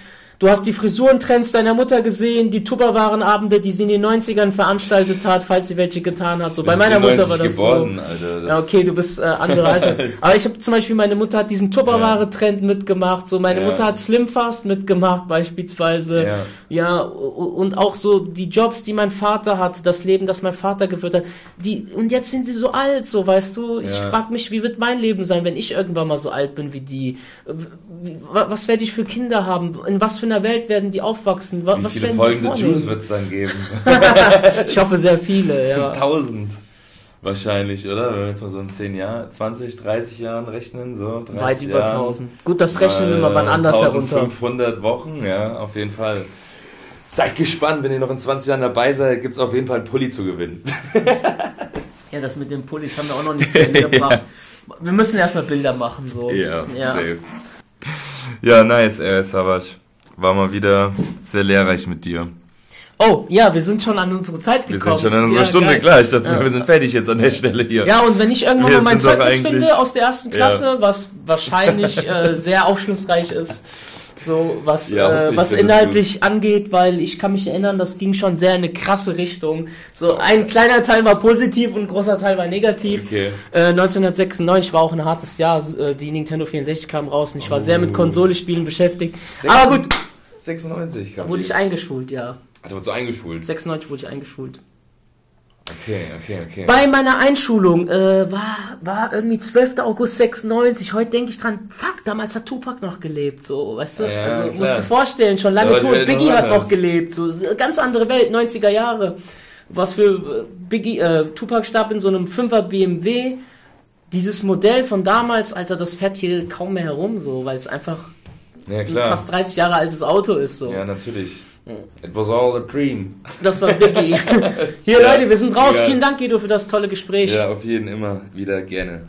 Du hast die Frisurentrends deiner Mutter gesehen, die Tupperwarenabende, die sie in den 90ern veranstaltet hat, falls sie welche getan hat. So bei meiner Mutter war das geboren, so. Alter, das ja, okay, du bist äh, andere [LAUGHS] Alters. Aber ich habe zum Beispiel meine Mutter hat diesen Tupperware-Trend mitgemacht. So meine ja. Mutter hat Slimfast mitgemacht beispielsweise. Ja. ja und auch so die Jobs, die mein Vater hat, das Leben, das mein Vater geführt hat. Die und jetzt sind sie so alt, so weißt du. Ich ja. frage mich, wie wird mein Leben sein, wenn ich irgendwann mal so alt bin wie die? Was werde ich für Kinder haben? In was für einer Welt werden die aufwachsen? Was, Wie viele werden folgende Jews wird es dann geben? [LAUGHS] ich hoffe sehr viele, ja. [LAUGHS] Tausend. Wahrscheinlich, oder? Wenn wir jetzt mal so in 10 Jahren, 20, 30 Jahren rechnen, so 30 Weit über 1000. Gut, das rechnen wir mal wann anders 1500 herunter. Wochen, ja, auf jeden Fall. Seid gespannt, wenn ihr noch in 20 Jahren dabei seid, gibt es auf jeden Fall einen Pulli zu gewinnen. [LAUGHS] ja, das mit den Pullis haben wir auch noch nicht zu Ende gebracht. ja. Wir müssen erstmal Bilder machen, so. Ja, ja. safe. Ja, nice, ey, Savage. War mal wieder sehr lehrreich mit dir. Oh, ja, wir sind schon an unsere Zeit gekommen. Wir sind schon an unserer ja, Stunde, geil. klar. Ich dachte, ja. wir sind fertig jetzt an der Stelle hier. Ja, und wenn ich irgendwann wir mal mein Zeugnis finde aus der ersten [LAUGHS] Klasse, ja. was wahrscheinlich äh, sehr aufschlussreich ist, so was, ja, äh, was inhaltlich angeht, weil ich kann mich erinnern, das ging schon sehr in eine krasse Richtung. So, so ein kleiner Teil war positiv und ein großer Teil war negativ. Okay. Äh, 1996 war auch ein hartes Jahr. Äh, die Nintendo 64 kam raus und ich war oh. sehr mit Konsolespielen beschäftigt. 96, Aber gut. 96 kam Wurde ich eingeschult, ja. Ach, wurdest du eingeschult? 96 wurde ich eingeschult. Okay, okay, okay. Bei meiner Einschulung äh, war, war irgendwie 12. August 96. Heute denke ich dran, fuck, damals hat Tupac noch gelebt, so, weißt du? Ja, also klar. musst du vorstellen, schon lange tot. Biggie hat noch gelebt, so ganz andere Welt, 90er Jahre. Was für äh, Biggie, äh, Tupac starb in so einem 5er BMW. Dieses Modell von damals, Alter, das fährt hier kaum mehr herum, so, weil es einfach ja, ein fast 30 Jahre altes Auto ist, so. Ja, natürlich. It was all a dream. Das war Biggie. [LAUGHS] Hier, ja, Leute, wir sind raus. Ja. Vielen Dank, Guido, für das tolle Gespräch. Ja, auf jeden immer wieder gerne.